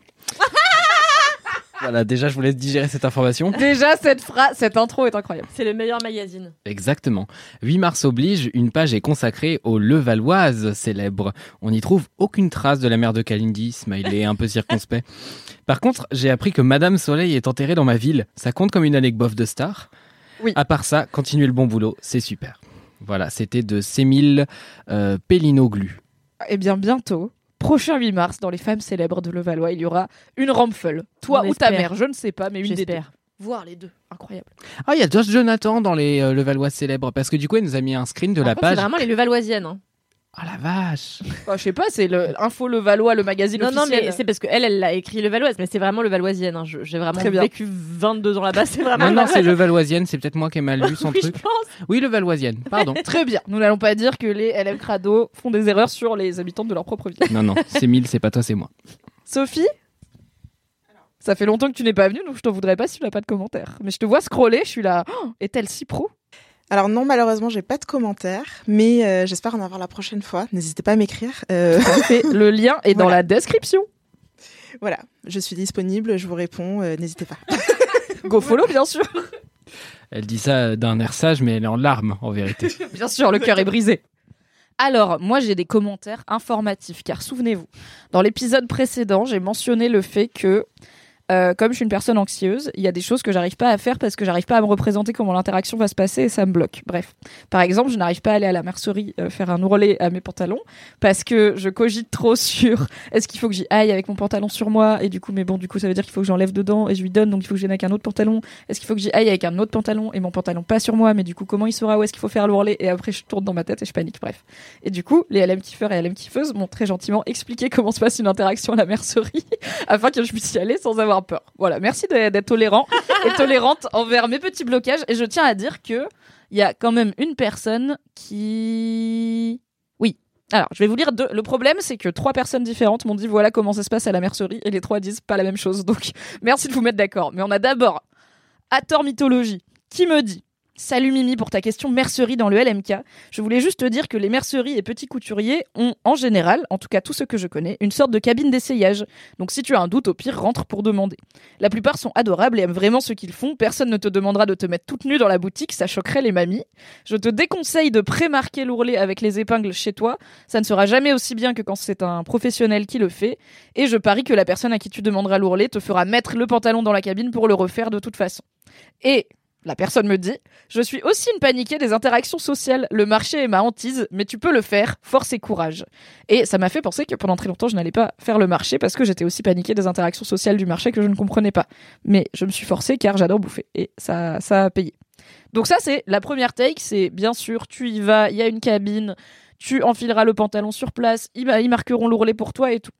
Voilà, déjà je vous laisse digérer cette information. Déjà, cette phrase, cette intro est incroyable. C'est le meilleur magazine. Exactement. 8 mars oblige, une page est consacrée aux Levalloises célèbres. On n'y trouve aucune trace de la mère de Kalindi, smiley un peu circonspect. Par contre, j'ai appris que Madame Soleil est enterrée dans ma ville. Ça compte comme une anecdote de star? Oui. À part ça, continuez le bon boulot, c'est super. Voilà, c'était de Sémile euh, Pellinoglu. Eh bien, bientôt, prochain 8 mars, dans les femmes célèbres de Levallois, il y aura une Ramphel. Toi On ou ta espère. mère, je ne sais pas, mais une des deux. J'espère. Voire les deux. Incroyable. Ah, il y a Josh Jonathan dans les euh, Levallois célèbres parce que du coup, elle nous a mis un screen de la contre, C'est page. vraiment les Levalloisiennes. hein. Ah la vache Bah, je sais pas, c'est le Info Levallois, le magazine Non, non, mais c'est parce qu'elle, elle l'a écrit Levalloise, mais c'est vraiment Levalloisienne. hein. Je- J'ai vraiment Très bien. vécu 22 ans là-bas. C'est vraiment Non, non, c'est Levalloisienne. Levalloisienne, c'est peut-être moi qui ai mal lu son oui, truc. je pense. Oui, Levalloisienne, pardon. [LAUGHS] Très bien. Nous n'allons pas dire que les LM Crado font des erreurs sur les habitants de leur propre ville. non, non, c'est mille, c'est pas toi, c'est moi. Sophie? Ça fait longtemps que tu n'es pas venue, donc je t'en voudrais pas si tu n'as pas de commentaires. Mais je te vois scroller, je suis là. Oh, Est-elle si pro? Alors non, malheureusement, j'ai pas de commentaires, mais euh, j'espère en avoir la prochaine fois. N'hésitez pas à m'écrire. Euh. Le lien est dans Voilà. la description. voilà, je suis disponible, je vous réponds. euh, N'hésitez pas. [LAUGHS] Go follow, bien sûr. Elle dit ça d'un air sage, mais elle est en larmes, en vérité. [LAUGHS] Bien sûr, le cœur est brisé. Alors, moi j'ai des commentaires informatifs, car souvenez-vous, dans l'épisode précédent, j'ai mentionné le fait que euh, comme je suis une personne anxieuse, il y a des choses que j'arrive pas à faire parce que j'arrive pas à me représenter comment l'interaction va se passer et ça me bloque. Bref, par exemple, je n'arrive pas à aller à la mercerie euh, faire un ourlet à mes pantalons parce que je cogite trop [LAUGHS] sur est-ce qu'il faut que j'y aille avec mon pantalon sur moi et du coup, mais bon, du coup, ça veut dire qu'il faut que j'enlève dedans et je lui donne donc il faut que j'aille avec un autre pantalon. Est-ce qu'il faut que j'y aille avec un autre pantalon et mon pantalon pas sur moi, mais du coup, comment il saura où est-ce qu'il faut faire l'ourlet et après je tourne dans ma tête et je panique. Bref. Et du coup, les LM kiffeurs et LM kiffeuses m'ont très gentiment expliqué comment se passe une interaction à la mercerie [LAUGHS] afin que je puisse y aller sans avoir peur. Voilà, merci d'être tolérant [LAUGHS] et tolérante envers mes petits blocages. Et je tiens à dire que il y a quand même une personne qui. Oui. Alors, je vais vous lire deux. Le problème, c'est que trois personnes différentes m'ont dit voilà comment ça se passe à la mercerie et les trois disent pas la même chose. Donc, [LAUGHS] merci de vous mettre d'accord. Mais on a d'abord Ator Mythologie qui me dit Salut Mimi pour ta question mercerie dans le LMK. Je voulais juste te dire que les merceries et petits couturiers ont en général, en tout cas tous ceux que je connais, une sorte de cabine d'essayage. Donc si tu as un doute, au pire rentre pour demander. La plupart sont adorables et aiment vraiment ce qu'ils font. Personne ne te demandera de te mettre toute nue dans la boutique, ça choquerait les mamies. Je te déconseille de pré-marquer l'ourlet avec les épingles chez toi. Ça ne sera jamais aussi bien que quand c'est un professionnel qui le fait. Et je parie que la personne à qui tu demanderas l'ourlet te fera mettre le pantalon dans la cabine pour le refaire de toute façon. Et la personne me dit Je suis aussi une paniquée des interactions sociales. Le marché est ma hantise, mais tu peux le faire. Force et courage. Et ça m'a fait penser que pendant très longtemps, je n'allais pas faire le marché parce que j'étais aussi paniquée des interactions sociales du marché que je ne comprenais pas. Mais je me suis forcée car j'adore bouffer. Et ça, ça a payé. Donc, ça, c'est la première take. C'est bien sûr, tu y vas, il y a une cabine, tu enfileras le pantalon sur place, ils, marqueront l'ourlet pour toi et tout.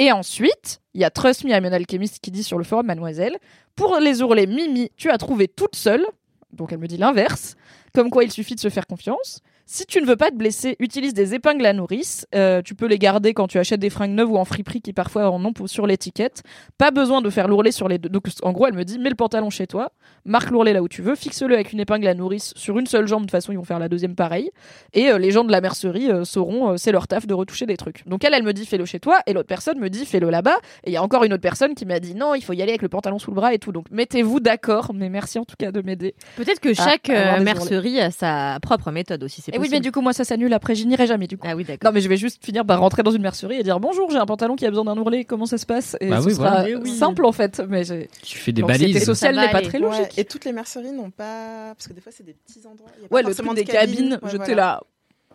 Et ensuite, il y a Trust Me, I'm an Alchemist qui dit sur le forum Mademoiselle, pour les ourlets Mimi, tu as trouvé toute seule, donc elle me dit l'inverse, comme quoi il suffit de se faire confiance. Si tu ne veux pas te blesser, utilise des épingles à nourrice. Euh, tu peux les garder quand tu achètes des fringues neuves ou en friperie qui parfois en ont sur l'étiquette. Pas besoin de faire l'ourlet sur les deux. Donc en gros, elle me dit mets le pantalon chez toi, marque l'ourlet là où tu veux, fixe-le avec une épingle à nourrice sur une seule jambe. De toute façon, ils vont faire la deuxième pareil. Et euh, les gens de la mercerie euh, sauront, c'est leur taf de retoucher des trucs. Donc elle, elle me dit fais-le chez toi, et l'autre personne me dit fais-le là-bas. Et il y a encore une autre personne qui m'a dit non, il faut y aller avec le pantalon sous le bras et tout. Donc mettez-vous d'accord. Mais merci en tout cas de m'aider. Peut-être que chaque mercerie a sa propre méthode aussi. C'est oui, mais du coup, moi ça s'annule. Après, j'y n'irai jamais du coup. Ah oui, d'accord. Non, mais je vais juste finir par rentrer dans une mercerie et dire bonjour, j'ai un pantalon qui a besoin d'un ourlet, comment ça se passe? Et Bah ce oui, sera voilà. Oui. simple en fait, mais Tu fais des l'anxiété balises. sociale Ça va n'est pas très Ouais, logique. et toutes les merceries n'ont pas. Parce que des fois, c'est des petits endroits. Y a pas Ouais, le truc des de cabine. cabines, Ouais, j'étais voilà. là.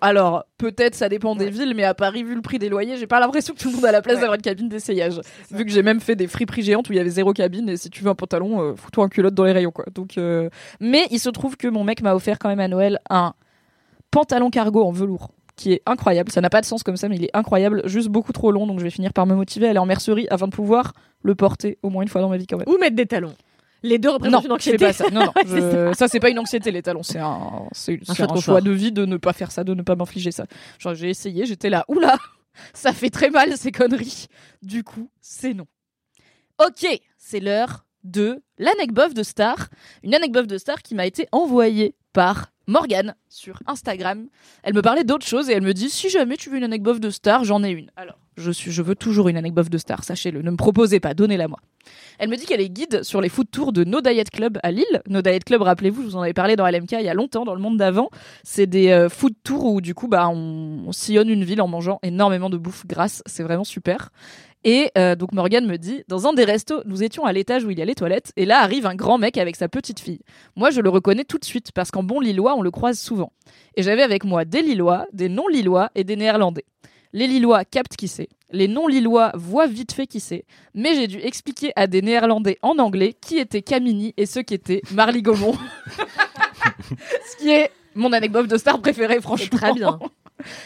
Alors, peut-être ça dépend des Ouais. villes, mais à Paris, vu le prix des loyers, j'ai pas l'impression que tout le monde a la place Ouais. d'avoir une cabine d'essayage. Vu que j'ai même fait des friperies géantes où il y avait zéro cabine, et si tu veux un pantalon, euh, fous-toi en culotte dans les rayons, quoi. Donc, euh, Mais il se trouve que mon mec m'a offert quand même à Noël un pantalon cargo en velours qui est incroyable. Ça n'a pas de sens comme ça, mais il est incroyable, juste beaucoup trop long, donc je vais finir par me motiver à aller en mercerie afin de pouvoir le porter au moins une fois dans ma vie quand même. Ou mettre des talons. Les deux Non, représentent une je fais anxiété. pas ça. Non, non, [LAUGHS] c'est je- ça c'est pas une anxiété les talons, c'est un, c'est choix de un confort. choix de vie de ne pas faire ça, de ne pas m'infliger ça. Genre j'ai essayé, j'étais là, oula, [LAUGHS] ça fait très mal ces conneries. Du coup, c'est non. Ok, c'est l'heure de l'anecdote de Star, une anecdote de Star qui m'a été envoyée par Morgane sur Instagram. Elle me parlait d'autre chose et elle me dit si jamais tu veux une anecdote de Star, j'en ai une. Alors, je suis je veux toujours une anecdote de Star, sachez-le, ne me proposez pas, donnez-la moi. Elle me dit qu'elle est guide sur les food tours de No Diet Club à Lille. No Diet Club, rappelez-vous, je vous en avais parlé dans LMK il y a longtemps, dans le monde d'avant. C'est des euh, food tours où du coup, bah, on, on sillonne une ville en mangeant énormément de bouffe grasse. C'est vraiment super. Et euh, donc Morgane me dit, dans un des restos, nous étions à l'étage où il y a les toilettes, et là arrive un grand mec avec sa petite fille. Moi, je le reconnais tout de suite parce qu'en bon lillois, on le croise souvent. Et j'avais avec moi des lillois, des non-lillois et des néerlandais. Les lillois captent qui c'est. Les non-lillois voient vite fait qui c'est. Mais j'ai dû expliquer à des néerlandais en anglais qui était Camini et ce qu'était Marly Gaumont. [LAUGHS] ce qui est mon anecdote de star préférée, franchement. très bien.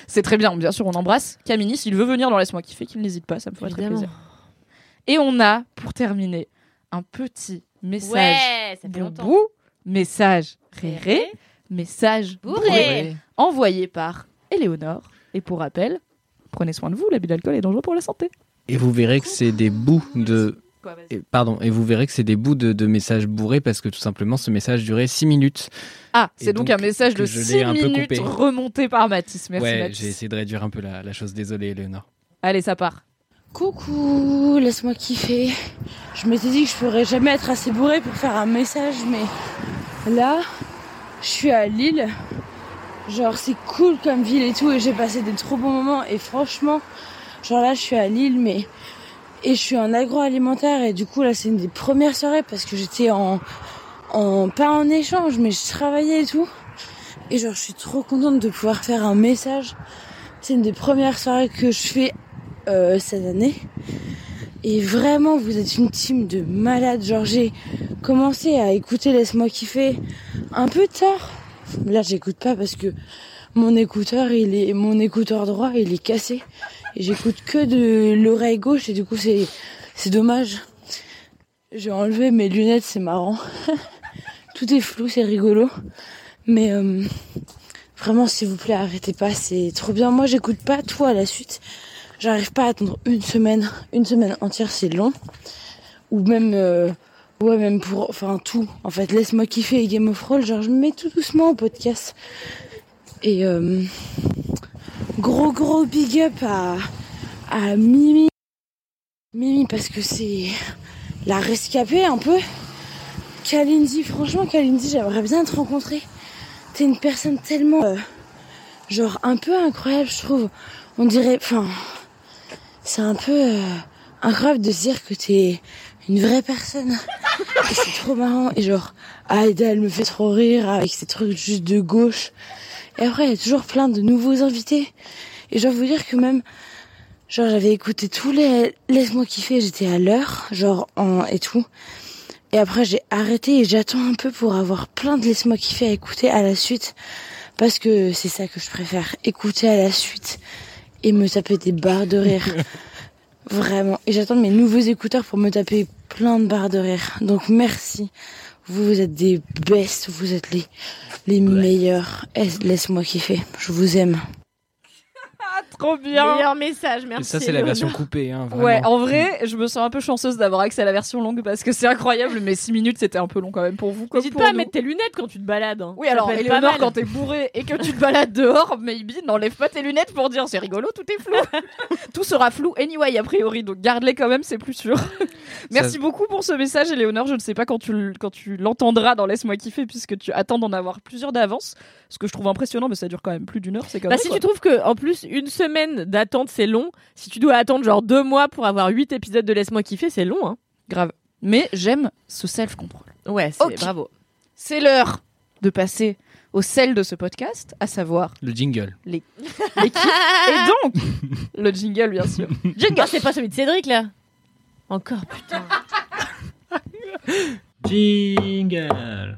C'est très bien, bien sûr, on embrasse Camini. S'il veut venir dans Laisse-moi kiffer, qu'il n'hésite pas, ça me ferait très plaisir. Et on a, pour terminer, un petit message Ouais, ça fait longtemps. boubou, message réré, message Bourré. bourré, envoyé par Éléonore. Et pour rappel, prenez soin de vous, l'abus d'alcool est dangereux pour la santé. Et vous verrez que c'est des bouts de. Et- pardon, et vous verrez que c'est des bouts de, de messages bourrés parce que tout simplement ce message durait 6 minutes. Ah, c'est donc, donc un message de je 6 l'ai un peu minutes coupé. remonté par Mathis. Merci ouais, Mathis. j'ai essayé de réduire un peu la, la chose. Désolé, Eleonore. Allez, ça part. Coucou, laisse-moi kiffer. Je m'étais dit que je pourrais jamais être assez bourré pour faire un message, mais là, je suis à Lille. Genre, c'est cool comme ville et tout, et j'ai passé des trop bons moments. Et franchement, genre là, je suis à Lille, mais Et je suis en agroalimentaire et du coup là c'est une des premières soirées parce que j'étais en, pas en échange mais je travaillais et tout. Et genre je suis trop contente de pouvoir faire un message. C'est une des premières soirées que je fais euh, cette année. Et vraiment vous êtes une team de malades. Genre j'ai commencé à écouter Laisse-moi kiffer un peu tard. Là j'écoute pas parce que mon écouteur il est mon écouteur droit il est cassé et j'écoute que de l'oreille gauche et du coup c'est c'est dommage. J'ai enlevé mes lunettes, c'est marrant. [LAUGHS] Tout est flou, c'est rigolo. Mais euh, vraiment s'il vous plaît, arrêtez pas, c'est trop bien. Moi j'écoute pas tout à la suite. J'arrive pas à attendre une semaine, une semaine entière, c'est long. Ou même euh, ouais, même pour enfin tout. En fait, laisse-moi kiffer Game of Thrones, genre je me mets tout doucement au podcast. Et euh, gros gros big up à, Mimi. Mimi parce que c'est la rescapée un peu. Kalindi, franchement Kalindi, j'aimerais bien te rencontrer. T'es une personne tellement euh, genre un peu incroyable, je trouve. On dirait, enfin, c'est un peu euh, incroyable de se dire que t'es une vraie personne. C'est trop marrant. Et genre, Aïda, elle me fait trop rire avec ces trucs juste de gauche. Et après, il y a toujours plein de nouveaux invités. Et je dois vous dire que même, genre, j'avais écouté tous les Laisse-moi kiffer, j'étais à l'heure, genre, en, et tout. Et après, j'ai arrêté et j'attends un peu pour avoir plein de Laisse-moi kiffer à écouter à la suite. Parce que c'est ça que je préfère, écouter à la suite et me taper des barres de rire. [LAUGHS] Vraiment. Et j'attends mes nouveaux écouteurs pour me taper plein de barres de rire. Donc merci. Vous, vous êtes des bestes, vous êtes les, les meilleurs. Laisse-moi kiffer. Je vous aime. [LAUGHS] Trop bien. Meilleur message, Et merci. ça, c'est la version coupée. Hein. Ouais, en vrai, je me sens un peu chanceuse d'avoir accès à la version longue parce que c'est incroyable, mais 6 minutes c'était un peu long quand même pour vous. Comme N'hésite pas à mettre tes lunettes quand tu te balades. hein. Oui, Ça alors, Eleonore, quand t'es bourré et que tu te balades dehors, maybe, n'enlève pas tes lunettes pour dire c'est rigolo, tout est flou. [LAUGHS] tout sera flou anyway, a priori, donc garde-les quand même, c'est plus sûr. [LAUGHS] Merci beaucoup pour ce message, Eleonore. Je ne sais pas quand tu, l- quand tu l'entendras dans Laisse-moi kiffer, puisque tu attends d'en avoir plusieurs d'avance. Ce que je trouve impressionnant, mais ça dure quand même plus d'une heure, c'est quand Bah, même. si tu trouves que en plus une semaine d'attente c'est long, si tu dois attendre genre deux mois pour avoir huit épisodes de Laisse-moi kiffer, c'est long. Hein. grave. Mais j'aime ce self-control. Ouais, c'est bravo. C'est l'heure de passer au sel de ce podcast, à savoir Le jingle. les kiffs. [LAUGHS] Et donc, le jingle, bien sûr. Jingle, c'est pas celui de Cédric là. Encore putain. [LAUGHS] Jingle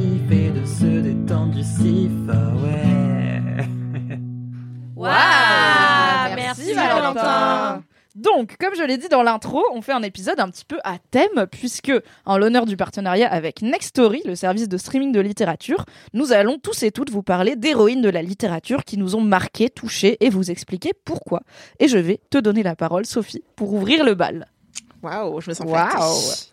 du ouais. Waouh, merci, Valentin. Donc, comme je l'ai dit dans l'intro, on fait un épisode un petit peu à thème, puisque, en l'honneur du partenariat avec Nextory, le service de streaming de littérature, nous allons tous et toutes vous parler d'héroïnes de la littérature qui nous ont marqués, touchés, et vous expliquer pourquoi. Et je vais te donner la parole, Sophie, pour ouvrir le bal. Waouh, je me sens Waouh.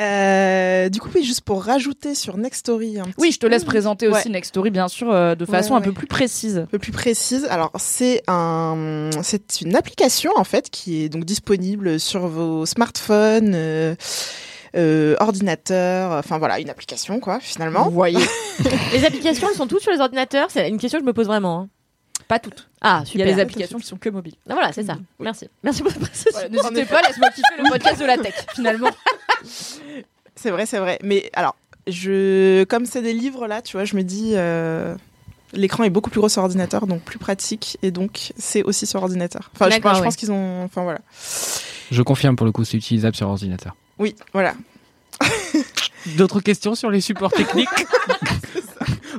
Euh, du coup, oui, juste pour rajouter sur Nextory un petit Oui, je te laisse peu, présenter aussi Ouais. Nextory, bien sûr, euh, de Ouais, façon un peu plus précise. un peu plus précise. Alors, c'est un, c'est une application en fait qui est donc disponible sur vos smartphones, euh, euh, ordinateurs. Enfin voilà, une application quoi, finalement. Vous voyez, [LAUGHS] Les applications, elles sont toutes sur les ordinateurs. C'est une question que je me pose vraiment. hein. Pas toutes. Ah, Il y super. a des applications qui sont que mobiles. Ah, voilà, c'est ça. Merci. Merci pour cette précision. Voilà, N'hésitez pas, laisse-moi kiffer le podcast de la tech, [LAUGHS] finalement. C'est vrai, c'est vrai. Mais alors, je, comme c'est des livres là, tu vois, je me dis. euh, L'écran est beaucoup plus gros sur ordinateur, donc plus pratique, et donc c'est aussi sur ordinateur. Enfin, je, ouais. pense qu'ils ont. Enfin voilà. Je confirme pour le coup, c'est utilisable sur ordinateur. Oui, voilà. D'autres questions sur les supports techniques? [LAUGHS]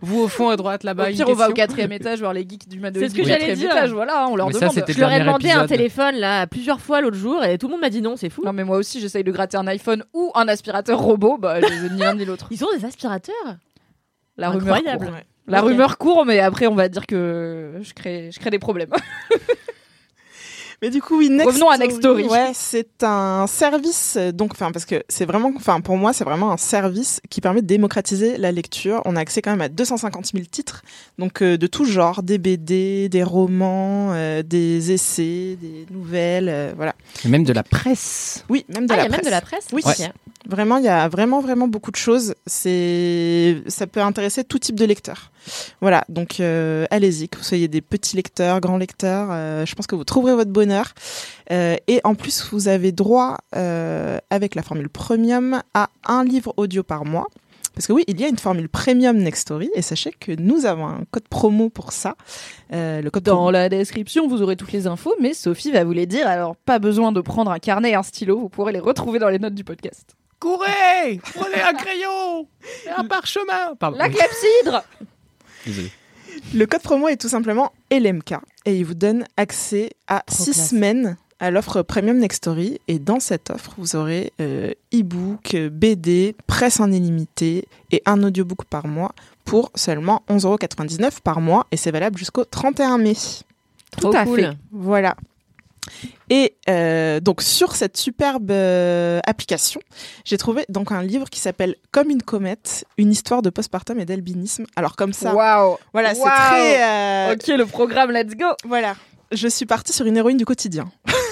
Vous au fond à droite là-bas. Au pire, on va au quatrième étage voir les geeks du Mado C'est ce que j'allais dire. étage. Voilà, on leur Mais demande. Je leur ai demandé un téléphone là plusieurs fois l'autre jour et tout le monde m'a dit non, c'est fou. Non mais moi aussi j'essaye de gratter un iPhone ou un aspirateur robot, bah je veux ni l'un ni l'autre. [LAUGHS] Ils ont des aspirateurs? La rumeur Incroyable. court. La rumeur court, mais après on va dire que je crée, je crée des problèmes. [LAUGHS] Mais du coup, oui, Next Revenons à Next Story. Ouais, c'est un service, donc, enfin, parce que c'est vraiment, enfin, pour moi, c'est vraiment un service qui permet de démocratiser la lecture. On a accès quand même à 250 000 titres, donc euh, de tout genre, des BD, des romans, euh, des essais, des nouvelles, euh, voilà. Et même de la presse. Oui, même de Ah, il y la a même presse. de la presse Oui. Ok. Vraiment, il y a vraiment, vraiment beaucoup de choses. C'est, ça peut intéresser tout type de lecteur. Voilà, donc euh, allez-y, que vous soyez des petits lecteurs, grands lecteurs, euh, je pense que vous trouverez votre bonheur. Euh, et en plus, vous avez droit, avec la formule premium, à un livre audio par mois. Parce que oui, il y a une formule premium Nextory, et sachez que nous avons un code promo pour ça. Euh, le code Dans promo- la description, vous aurez toutes les infos, mais Sophie va vous les dire. Alors, pas besoin de prendre un carnet et un stylo, vous pourrez les retrouver dans les notes du podcast. Courez Prenez un crayon et un parchemin Pardon. La clepsydre Désolé. Le code promo est tout simplement LMK et il vous donne accès à Trop six classe. semaines à l'offre Premium Nextory. Et dans cette offre, vous aurez euh, e-book, euh, BD, presse en illimité et un audiobook par mois pour seulement 11,99€ par mois. Et c'est valable jusqu'au 31 mai. Trop à cool. fait. Voilà. Et euh, donc sur cette superbe euh, application, j'ai trouvé donc un livre qui s'appelle Comme une comète, une histoire de postpartum et d'albinisme. Alors comme ça, Waouh voilà, c'est très euh, Ok, le programme, let's go voilà, je suis partie sur une héroïne du quotidien. [LAUGHS]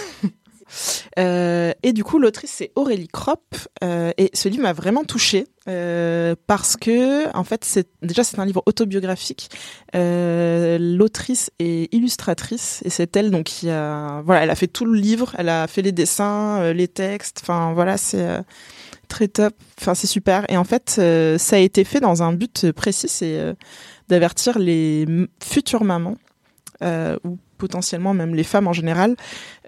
Euh, et du coup, l'autrice c'est Aurélie Kropp euh, et ce livre m'a vraiment touchée euh, parce que en fait, déjà c'est un livre autobiographique. L'autrice est illustratrice et c'est elle donc qui a voilà, elle a fait tout le livre, elle a fait les dessins, les textes. Enfin voilà, c'est très top. Enfin c'est super. Et en fait, ça a été fait dans un but précis, c'est d'avertir les futures mamans ou potentiellement même les femmes en général,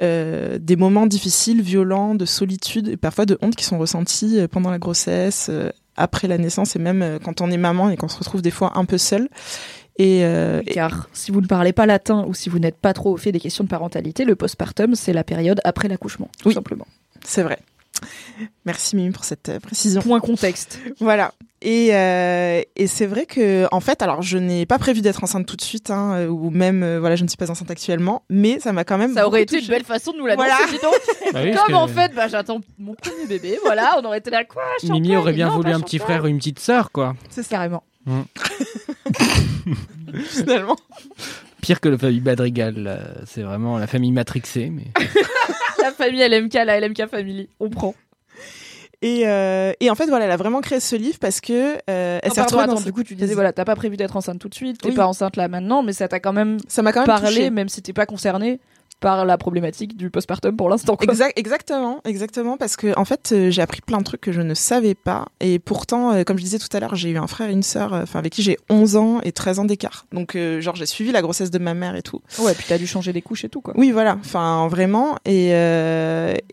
euh, des moments difficiles, violents, de solitude et parfois de honte qui sont ressentis euh, pendant la grossesse, euh, après la naissance et même quand on est maman et qu'on se retrouve des fois un peu seul. Et, euh, Car si vous ne parlez pas latin ou si vous n'êtes pas trop au fait des questions de parentalité, le postpartum, c'est la période après l'accouchement, tout Oui. simplement. c'est vrai. Merci Mimi pour cette euh, précision. Point contexte. [LAUGHS] Voilà. Et, euh, et c'est vrai que, en fait, alors je n'ai pas prévu d'être enceinte tout de suite, hein, euh, ou même, euh, voilà, je ne suis pas enceinte actuellement, mais ça m'a quand même. Ça aurait été une belle façon de nous l'annoncer, Voilà. dis donc. [LAUGHS] Bah oui, Comme que en fait, bah, j'attends mon premier bébé, [LAUGHS] voilà, on aurait été là, quoi Mimi aurait bien Non, voulu un petit frère ou une petite sœur, quoi. C'est Carrément. finalement. Pire que la famille Madrigal, là. c'est vraiment la famille matrixée. Mais... La famille LMK, la LMK Family, on prend. Et, euh, et en fait, voilà, elle a vraiment créé ce livre parce que euh, elle Non, s'est retrouvée dans du coup, tu disais, voilà, t'as pas prévu d'être enceinte tout de suite, t'es Oui. pas enceinte là maintenant, mais ça t'a quand même Ça m'a quand même parlé, même si t'es pas concerné par la problématique du postpartum pour l'instant. Exact, exactement, exactement, parce que en fait, euh, j'ai appris plein de trucs que je ne savais pas, et pourtant, euh, comme je disais tout à l'heure, j'ai eu un frère et une sœur, euh, enfin avec qui j'ai 11 ans et 13 ans d'écart. Donc, euh, genre, j'ai suivi la grossesse de ma mère et tout. Ouais, puis t'as dû changer des couches et tout, quoi. Oui, voilà, enfin vraiment, et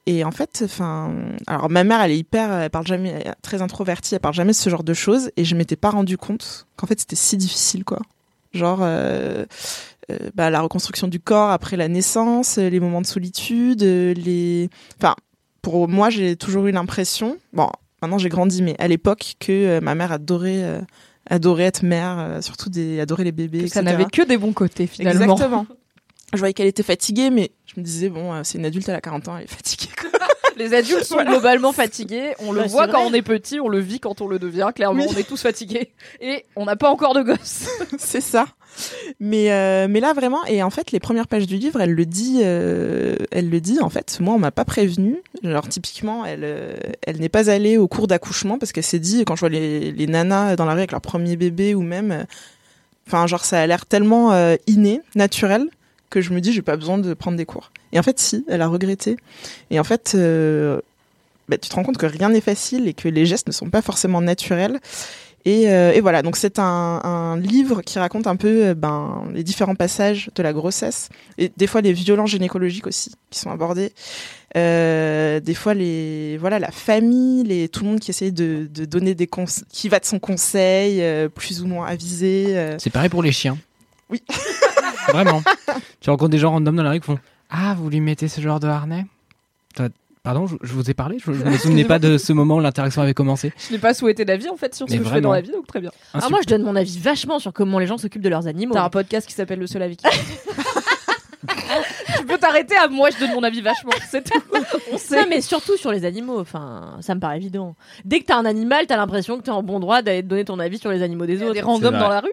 et en fait, enfin, alors ma mère, elle est hyper, elle parle jamais, elle est très introvertie, elle parle jamais de ce genre de choses, et je m'étais pas rendu compte qu'en fait, c'était si difficile, quoi. Genre. euh, bah, la reconstruction du corps après la naissance, euh, les moments de solitude, euh, les. Enfin, pour moi, j'ai toujours eu l'impression. Bon, maintenant j'ai grandi, mais à l'époque, que euh, ma mère adorait, euh, adorait être mère, euh, surtout des, adorait les bébés. Que ça n'avait que des bons côtés, finalement. Exactement. [LAUGHS] Je voyais qu'elle était fatiguée, mais je me disais, bon, euh, c'est une adulte, elle a 40 ans, elle est fatiguée. quoi. [LAUGHS] Les adultes sont globalement fatigués. On le Ouais, voit quand vrai. on est petit, on le vit quand on le devient. Clairement, Oui. on est tous fatigués. Et on n'a pas encore de gosses. [LAUGHS] c'est ça. Mais euh, mais là vraiment et en fait les premières pages du livre elle le dit euh, elle le dit en fait moi on m'a pas prévenu genre typiquement elle euh, elle n'est pas allée au cours d'accouchement parce qu'elle s'est dit quand je vois les les nanas dans la rue avec leur premier bébé ou même enfin genre ça a l'air tellement euh, inné naturel que je me dis j'ai pas besoin de prendre des cours et en fait si elle a regretté et en fait euh, bah, tu te rends compte que rien n'est facile et que les gestes ne sont pas forcément naturels et, euh, et voilà, donc c'est un, un livre qui raconte un peu euh, ben, les différents passages de la grossesse et des fois les violences gynécologiques aussi qui sont abordés. Euh, des fois les voilà la famille, les tout le monde qui essaye de, de donner des conseils, qui va de son conseil plus ou moins avisé. C'est pareil pour les chiens. Oui. [LAUGHS] Vraiment. Tu rencontres des gens random dans la rue qui font Ah, vous lui mettez ce genre de harnais? Pardon, je, je vous ai parlé Je, je me [LAUGHS] souvenais pas de ce moment où l'interaction avait commencé. Je n'ai pas souhaité d'avis en fait sur ce Mais que je fais dans la vie, donc très bien. Ah, Alors moi, je donne mon avis vachement sur comment les gens s'occupent de leurs animaux. T'as un podcast qui s'appelle Le Seul Avis. [LAUGHS] tu peux t'arrêter à moi, je donne mon avis vachement. C'est tout. On sait. Non, mais surtout sur les animaux. Enfin, ça me paraît évident. Dès que t'as un animal, t'as l'impression que t'es en bon droit d'aller te donner ton avis sur les animaux des autres. des randoms dans la rue.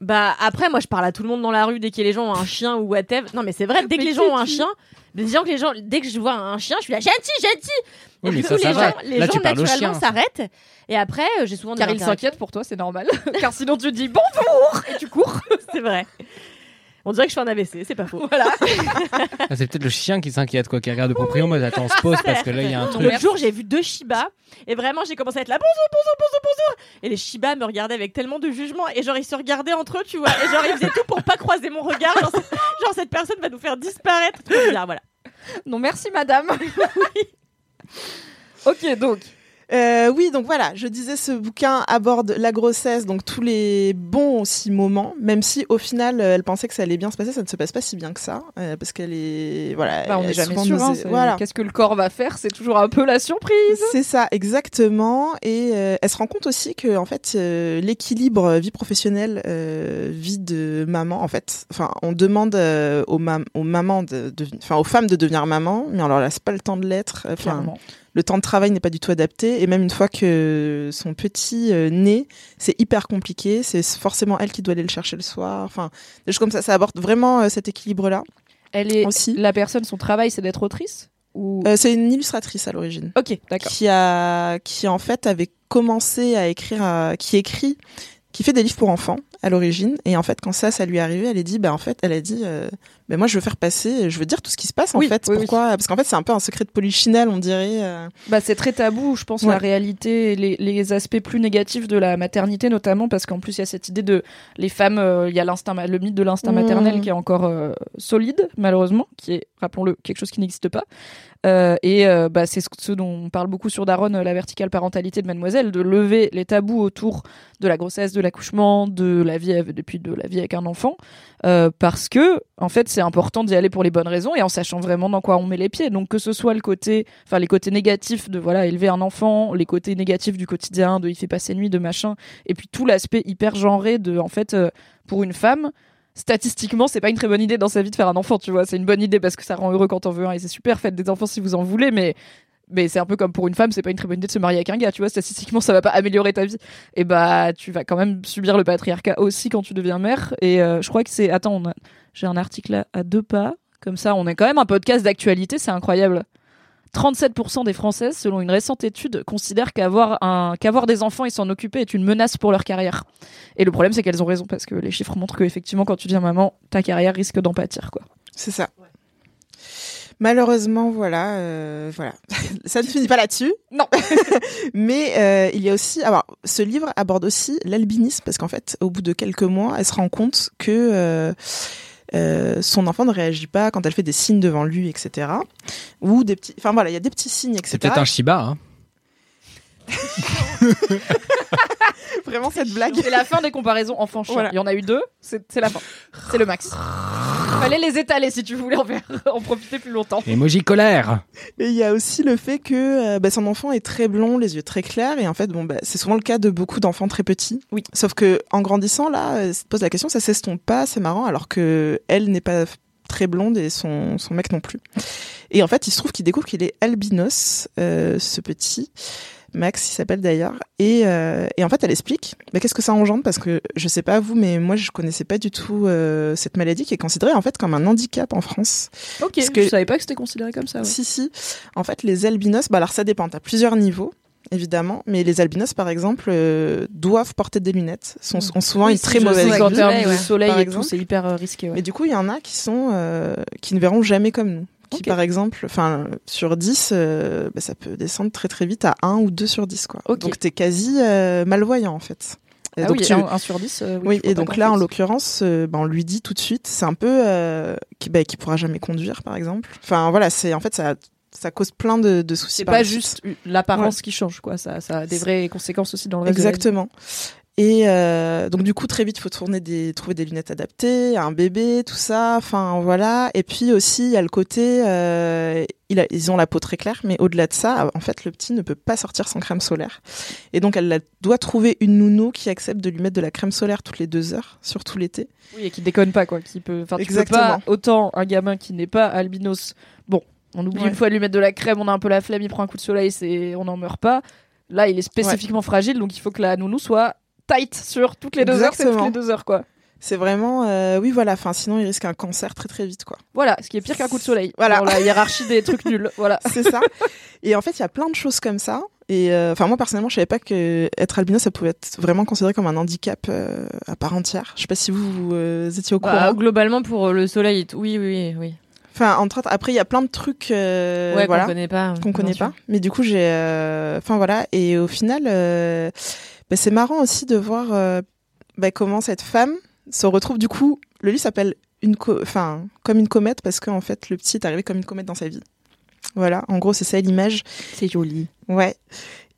Bah après, moi je parle à tout le monde dans la rue dès que les gens ont un chien ou whatever. Non mais c'est vrai, dès que les gens ont un chien, disons que les gens, dès que je vois un chien, je suis là gentil, gentil. Oui, Et mais du ça, coup, ça les va. gens, les Là, gens tu parles au naturellement chien. s'arrêtent. Et après, euh, j'ai souvent des Car il interactions. s'inquiète pour toi, c'est normal. [LAUGHS] Car sinon tu dis bonjour et tu cours. [LAUGHS] C'est vrai. On dirait que je fais un AVC, c'est pas faux. [LAUGHS] Voilà. Ah, c'est peut-être le chien qui s'inquiète, quoi, qui regarde le proprio en mode attends, on se pose [LAUGHS] parce que là, il y a un truc. L'autre jour, j'ai vu deux Shiba et vraiment, j'ai commencé à être là bonjour, bonjour, bonjour, bonjour. Et les Shiba me regardaient avec tellement de jugement et genre ils se regardaient entre eux, tu vois. Et genre ils faisaient tout pour pas croiser mon regard. Genre, cette personne va nous faire disparaître. Bizarre, voilà. Non, merci madame. [LAUGHS] ok, donc. Euh, oui, donc voilà, je disais ce bouquin aborde la grossesse, donc tous les bons aussi moments, même si au final euh, elle pensait que ça allait bien se passer, ça ne se passe pas si bien que ça, euh, parce qu'elle est voilà, Bah, on n'est est jamais sûr. hein, voilà. Qu'est-ce que le corps va faire C'est toujours un peu la surprise. C'est ça, exactement. Et euh, elle se rend compte aussi que en fait, euh, l'équilibre vie professionnelle, euh, vie de maman, en fait, enfin, on demande aux, mam- aux mamans, de, de- enfin, aux femmes de devenir maman, mais on leur laisse pas le temps de l'être. Enfin. Le temps de travail n'est pas du tout adapté. Et même une fois que son petit euh, naît, c'est hyper compliqué. C'est forcément elle qui doit aller le chercher le soir. Enfin, des choses comme ça. Ça aborde vraiment euh, cet équilibre-là Elle est aussi. la personne, son travail, c'est d'être autrice ou? Euh, c'est une illustratrice à l'origine. Ok, d'accord. qui a qui en fait avait commencé à écrire à- qui écrit qui fait des livres pour enfants à l'origine et en fait quand ça ça lui est arrivé elle a dit bah en fait elle a dit euh, bah, moi je veux faire passer je veux dire tout ce qui se passe en Oui, fait oui, oui. pourquoi? Parce qu'en fait c'est un peu un secret de polichinelle on dirait euh. Bah, c'est très tabou, je pense, Ouais. la réalité, les, les aspects plus négatifs de la maternité, notamment parce qu'en plus, il y a cette idée de les femmes, euh, il y a l'instinct, le mythe de l'instinct Mmh. maternel qui est encore euh, solide, malheureusement, qui est, rappelons-le, quelque chose qui n'existe pas. Euh, et euh, bah, c'est ce, ce dont on parle beaucoup sur Daron, euh, la verticale parentalité de Mademoiselle, de lever les tabous autour de la grossesse, de l'accouchement, de la vie, avec- depuis de la vie avec un enfant, euh, parce que en fait c'est important d'y aller pour les bonnes raisons et en sachant vraiment dans quoi on met les pieds. Donc que ce soit le côté, enfin les côtés négatifs de voilà élever un enfant, les côtés négatifs du quotidien, de il fait passer nuit, de machin, et puis tout l'aspect hyper genré de en fait euh, pour une femme. Statistiquement, c'est pas une très bonne idée dans sa vie de faire un enfant, tu vois. C'est une bonne idée parce que ça rend heureux quand on veut un et c'est super, faites des enfants si vous en voulez, mais mais c'est un peu comme pour une femme, c'est pas une très bonne idée de se marier avec un gars, tu vois. Statistiquement, ça va pas améliorer ta vie. Et bah, tu vas quand même subir le patriarcat aussi quand tu deviens mère. Et euh, je crois que c'est. Attends, j'ai un article là à deux pas. Comme ça, on est quand même un podcast d'actualité, c'est incroyable. 37% des Françaises, selon une récente étude, considèrent qu'avoir un, qu'avoir des enfants et s'en occuper est une menace pour leur carrière. Et le problème, c'est qu'elles ont raison parce que les chiffres montrent que effectivement, quand tu deviens maman, ta carrière risque d'en pâtir, quoi. c'est ça malheureusement voilà euh, voilà [LAUGHS] ça ne finit pas là-dessus Non. [LAUGHS] mais euh, il y a aussi alors ce livre aborde aussi l'albinisme parce qu'en fait au bout de quelques mois elle se rend compte que euh, euh, son enfant ne réagit pas quand elle fait des signes devant lui, etc. Ou des petits, enfin voilà, il y a des petits signes, etc. C'est peut-être un Shiba. Hein. [LAUGHS] [LAUGHS] Vraiment cette blague. C'est la fin des comparaisons enfants-chien. Voilà. Il y en a eu deux, c'est la fin. C'est le max. [LAUGHS] Fallait les étaler si tu voulais en, faire- [LAUGHS] en profiter plus longtemps. Emoji colère. Et il y a aussi le fait que euh, bah, son enfant est très blond, les yeux très clairs, et en fait, bon, bah, c'est souvent le cas de beaucoup d'enfants très petits. Oui. Sauf que en grandissant, là, euh, se pose la question, ça s'estompe pas, c'est marrant, alors que elle n'est pas très blonde et son, son mec non plus. Et en fait, il se trouve qu'il découvre qu'il est albinos, euh, ce petit. Max, il s'appelle d'ailleurs. Et, euh, et en fait, elle explique mais qu'est-ce que ça engendre? Parce que je sais pas vous, mais moi je connaissais pas du tout euh, cette maladie qui est considérée en fait comme un handicap en France. Ok, Parce que- je savais pas que c'était considéré comme ça. ouais. Si, si. En fait, les albinos, bah alors ça dépend. T'as plusieurs niveaux, évidemment. Mais les albinos, par exemple, euh, doivent porter des lunettes. Sont, ont souvent Oui, une très mauvaise termes ouais. soleil Par et tout, exemple. c'est hyper risqué. ouais. Mais du coup, il y en a qui sont euh, qui ne verront jamais comme nous. Qui, Ok. par exemple, enfin, sur 10, euh, bah, ça peut descendre très très vite à 1 ou 2 sur 10, quoi. Ok. Donc, t'es quasi euh, malvoyant, en fait. Et Ah donc oui, tu- un, un sur 10. euh, oui, vois et donc là, en l'occurrence, euh, ben, on lui dit tout de suite, c'est un peu euh, qui, qui pourra jamais conduire, par exemple. Enfin voilà, c'est en fait ça, ça cause plein de, de soucis. C'est pas juste l'apparence qui change, quoi. Ça, ça a des vraies conséquences aussi dans le reste. Exactement. Et euh, donc du coup très vite il faut tourner des, trouver des lunettes adaptées, un bébé, tout ça. Enfin voilà. Et puis aussi il y a le côté, euh, il a- ils ont la peau très claire, mais au-delà de ça, en fait le petit ne peut pas sortir sans crème solaire. Et donc elle la- doit trouver une nounou qui accepte de lui mettre de la crème solaire toutes les deux heures, surtout l'été. Oui, et qui déconne pas, quoi. Qui peut... Enfin, peux Exactement. pas, autant un gamin qui n'est pas albinos, bon, on oublie Ouais. une fois de lui mettre de la crème, on a un peu la flemme, il prend un coup de soleil, c'est... on n'en meurt pas. Là, il est spécifiquement fragile, donc il faut que la nounou soit tight sur toutes les deux heures, c'est toutes les deux heures, quoi. C'est vraiment, euh, oui voilà. Enfin sinon il risque un cancer très très vite quoi. Voilà, ce qui est pire qu'un coup de soleil. Voilà. Dans la hiérarchie des trucs [LAUGHS] nuls. Voilà. C'est ça. Et en fait, il y a plein de choses comme ça. Et euh, enfin, moi personnellement, je savais pas que être albino, ça pouvait être vraiment considéré comme un handicap euh, à part entière. Je sais pas si vous, vous, étiez au Bah, courant. globalement, pour le soleil, oui, oui, oui. Enfin, entre autres, après, il y a plein de trucs, euh, ouais, voilà, qu'on connaît pas. qu'on connaît pas. Mais du coup, j'ai, euh, enfin voilà. Et au final, euh, c'est marrant aussi de voir euh, bah, comment cette femme se retrouve. Du coup, le livre s'appelle une, enfin, comme une comète parce qu'en fait, le petit est arrivé comme une comète dans sa vie. Voilà. En gros, c'est ça l'image. C'est joli. Ouais.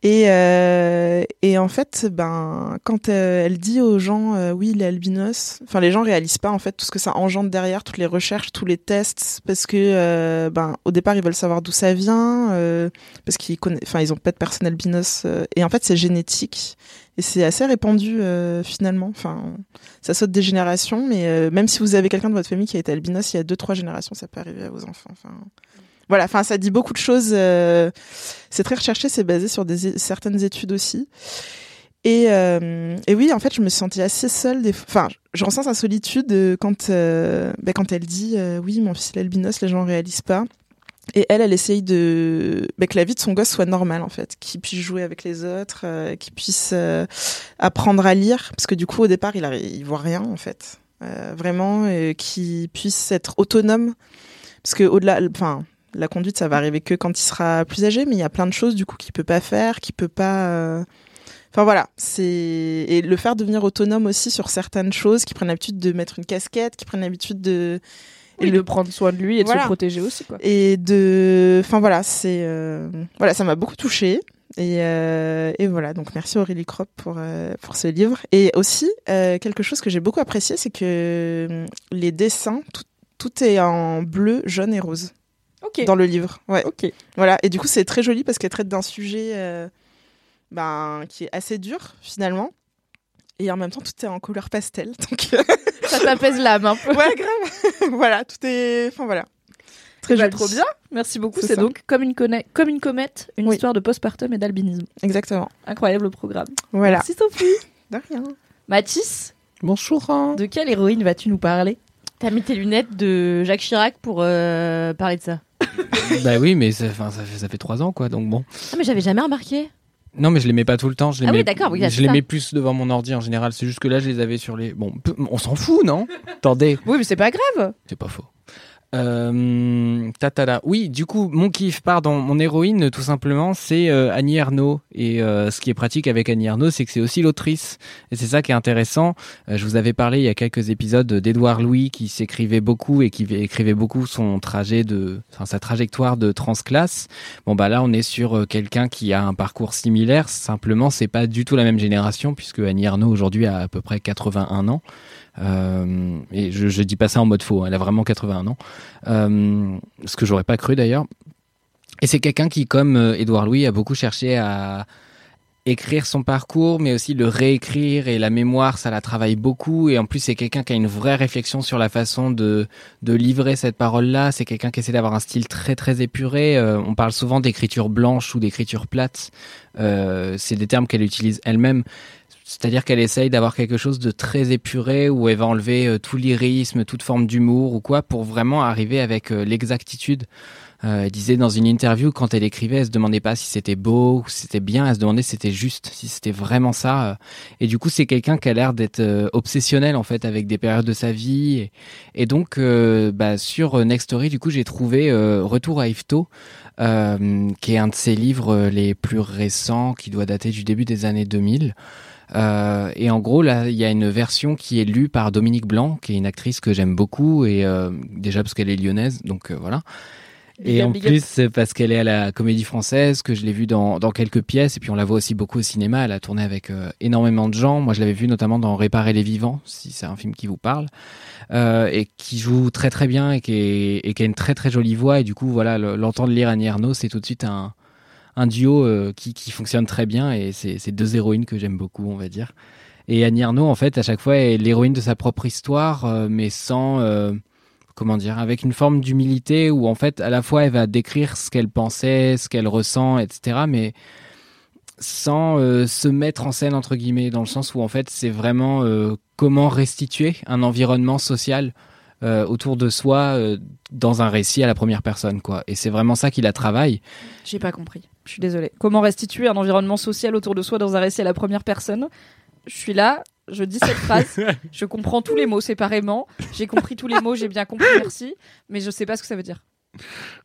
Et, euh, et en fait, ben, quand euh, elle dit aux gens, euh, oui, il albinos, enfin, les gens réalisent pas en fait tout ce que ça engendre derrière, toutes les recherches, tous les tests, parce que, euh, ben, au départ, ils veulent savoir d'où ça vient, euh, parce qu'ils connaissent, enfin, ils ont pas de personne albinos, et en fait, c'est génétique, et c'est assez répandu finalement. Enfin, ça saute des générations, mais même si vous avez quelqu'un de votre famille qui a été albinos, il y a deux, trois générations, ça peut arriver à vos enfants. Enfin, voilà. Enfin, ça dit beaucoup de choses. euh, c'est très recherché, c'est basé sur des, certaines études aussi. Et, euh, et oui, en fait, je me sentie assez seule. Des... Enfin, je ressens sa solitude euh, quand, euh, ben, quand elle dit Oui, mon fils est albinos, les gens ne réalisent pas. Et elle, elle essaye de ben, que la vie de son gosse soit normale, en fait, qu'il puisse jouer avec les autres, qu'il puisse apprendre à lire, parce que du coup, au départ, il, arri- il voit rien, en fait. Vraiment, qu'il puisse être autonome, parce que au-delà, enfin, la conduite, ça va arriver que quand il sera plus âgé, mais il y a plein de choses du coup qu'il peut pas faire, qu'il peut pas. euh, Enfin voilà, c'est et le faire devenir autonome aussi sur certaines choses, qui prennent l'habitude de mettre une casquette, qui prennent l'habitude de Et de prendre soin de lui et de se protéger aussi, quoi. et de. Enfin voilà, c'est euh, voilà, ça m'a beaucoup touchée. Et, euh, et voilà, donc merci Aurélie Kropp pour, pour ce livre. Et aussi, quelque chose que j'ai beaucoup apprécié, c'est que les dessins, tout, tout est en bleu, jaune et rose Dans le livre. Ouais. Ok. Voilà, et du coup, c'est très joli parce qu'elle traite d'un sujet euh, ben, qui est assez dur finalement. Et en même temps, tout est en couleur pastel. [LAUGHS] Donc, euh, Ça t'apaise l'âme un peu. ouais, grave. [LAUGHS] voilà, tout est. Enfin, voilà. Très Bah, joli. trop bien. Merci beaucoup. C'est donc comme une, conna- comme une comète, une Oui. histoire de postpartum et d'albinisme. Exactement. Incroyable programme. Voilà. Merci Sophie. De rien. Mathis, Bonjour. hein. de quelle héroïne vas-tu nous parler? T'as mis tes lunettes de Jacques Chirac pour euh, parler de ça? [LAUGHS] bah oui, mais ça, fait, ça fait trois ans, quoi, donc bon. Ah, mais j'avais jamais remarqué. Non, mais je les mets pas tout le temps. Je les Ah oui, d'accord, oui, je les ça. mets plus devant mon ordi en général. C'est juste que là, je les avais sur les. Bon, on s'en fout, non? Attendez, Oui, mais c'est pas grave. c'est pas faux. Euh, tatala. Oui, du coup, mon kiff part dans mon héroïne, tout simplement, c'est euh, Annie Ernaux. Et euh, ce qui est pratique avec Annie Ernaux, c'est que c'est aussi l'autrice. Et c'est ça qui est intéressant. Euh, je vous avais parlé il y a quelques épisodes d'Édouard Louis qui s'écrivait beaucoup et qui écrivait beaucoup son trajet de, enfin, sa trajectoire de transclasse. Bon, bah là, on est sur euh, quelqu'un qui a un parcours similaire. Simplement, c'est pas du tout la même génération puisque Annie Ernaux aujourd'hui a à peu près 81 ans. Euh, et je, dis pas ça en mode faux, hein, elle a vraiment 81 ans. Euh, ce que j'aurais pas cru d'ailleurs. Et c'est quelqu'un qui, comme euh, Édouard Louis, a beaucoup cherché à écrire son parcours, mais aussi le réécrire et la mémoire, ça la travaille beaucoup. Et en plus, c'est quelqu'un qui a une vraie réflexion sur la façon de, livrer cette parole-là. C'est quelqu'un qui essaie d'avoir un style très très épuré. On parle souvent d'écriture blanche ou d'écriture plate. C'est des termes qu'elle utilise elle-même. C'est-à-dire qu'elle essaye d'avoir quelque chose de très épuré où elle va enlever euh, tout lyrisme, toute forme d'humour ou quoi pour vraiment arriver avec euh, l'exactitude. Euh, elle disait dans une interview quand elle écrivait, elle se demandait pas si c'était beau ou si c'était bien, elle se demandait si c'était juste, si c'était vraiment ça. euh. Et du coup, c'est quelqu'un qui a l'air d'être obsessionnel en fait avec des périodes de sa vie. Et, donc, bah, sur Next Story, du coup, j'ai trouvé Retour à euh, qui est un de ses livres les plus récents, qui doit dater du début des années 2000. Euh, et en gros, là, il y a une version qui est lue par Dominique Blanc, qui est une actrice que j'aime beaucoup, et euh, déjà parce qu'elle est lyonnaise, donc euh, voilà. Et en plus, c'est parce qu'elle est à la Comédie Française, que je l'ai vue dans, dans quelques pièces, et puis on la voit aussi beaucoup au cinéma. Elle a tourné avec énormément de gens. Moi, je l'avais vue notamment dans Réparer les vivants, si c'est un film qui vous parle, et qui joue très très bien et qui, est, et qui a une très très jolie voix. Et du coup, voilà, le- l'entendre lire Annie Ernaux, c'est tout de suite un, un duo euh, qui, qui fonctionne très bien, et c'est deux héroïnes que j'aime beaucoup, on va dire. Et Annie Ernaux, en fait, à chaque fois, est l'héroïne de sa propre histoire, euh, mais sans euh, comment dire, avec une forme d'humilité où en fait à la fois elle va décrire ce qu'elle pensait, ce qu'elle ressent, etc. Mais sans se mettre en scène entre guillemets, dans le sens où en fait c'est vraiment comment restituer un environnement social autour de soi dans un récit à la première personne, quoi. Et c'est vraiment ça qui la travaille. J'ai pas compris. Je suis désolée. Comment restituer un environnement social autour de soi dans un récit à la première personne? Je suis là, je dis cette phrase, [LAUGHS] je comprends tous les mots séparément. J'ai compris tous les mots, j'ai bien compris, merci. Mais je sais pas ce que ça veut dire.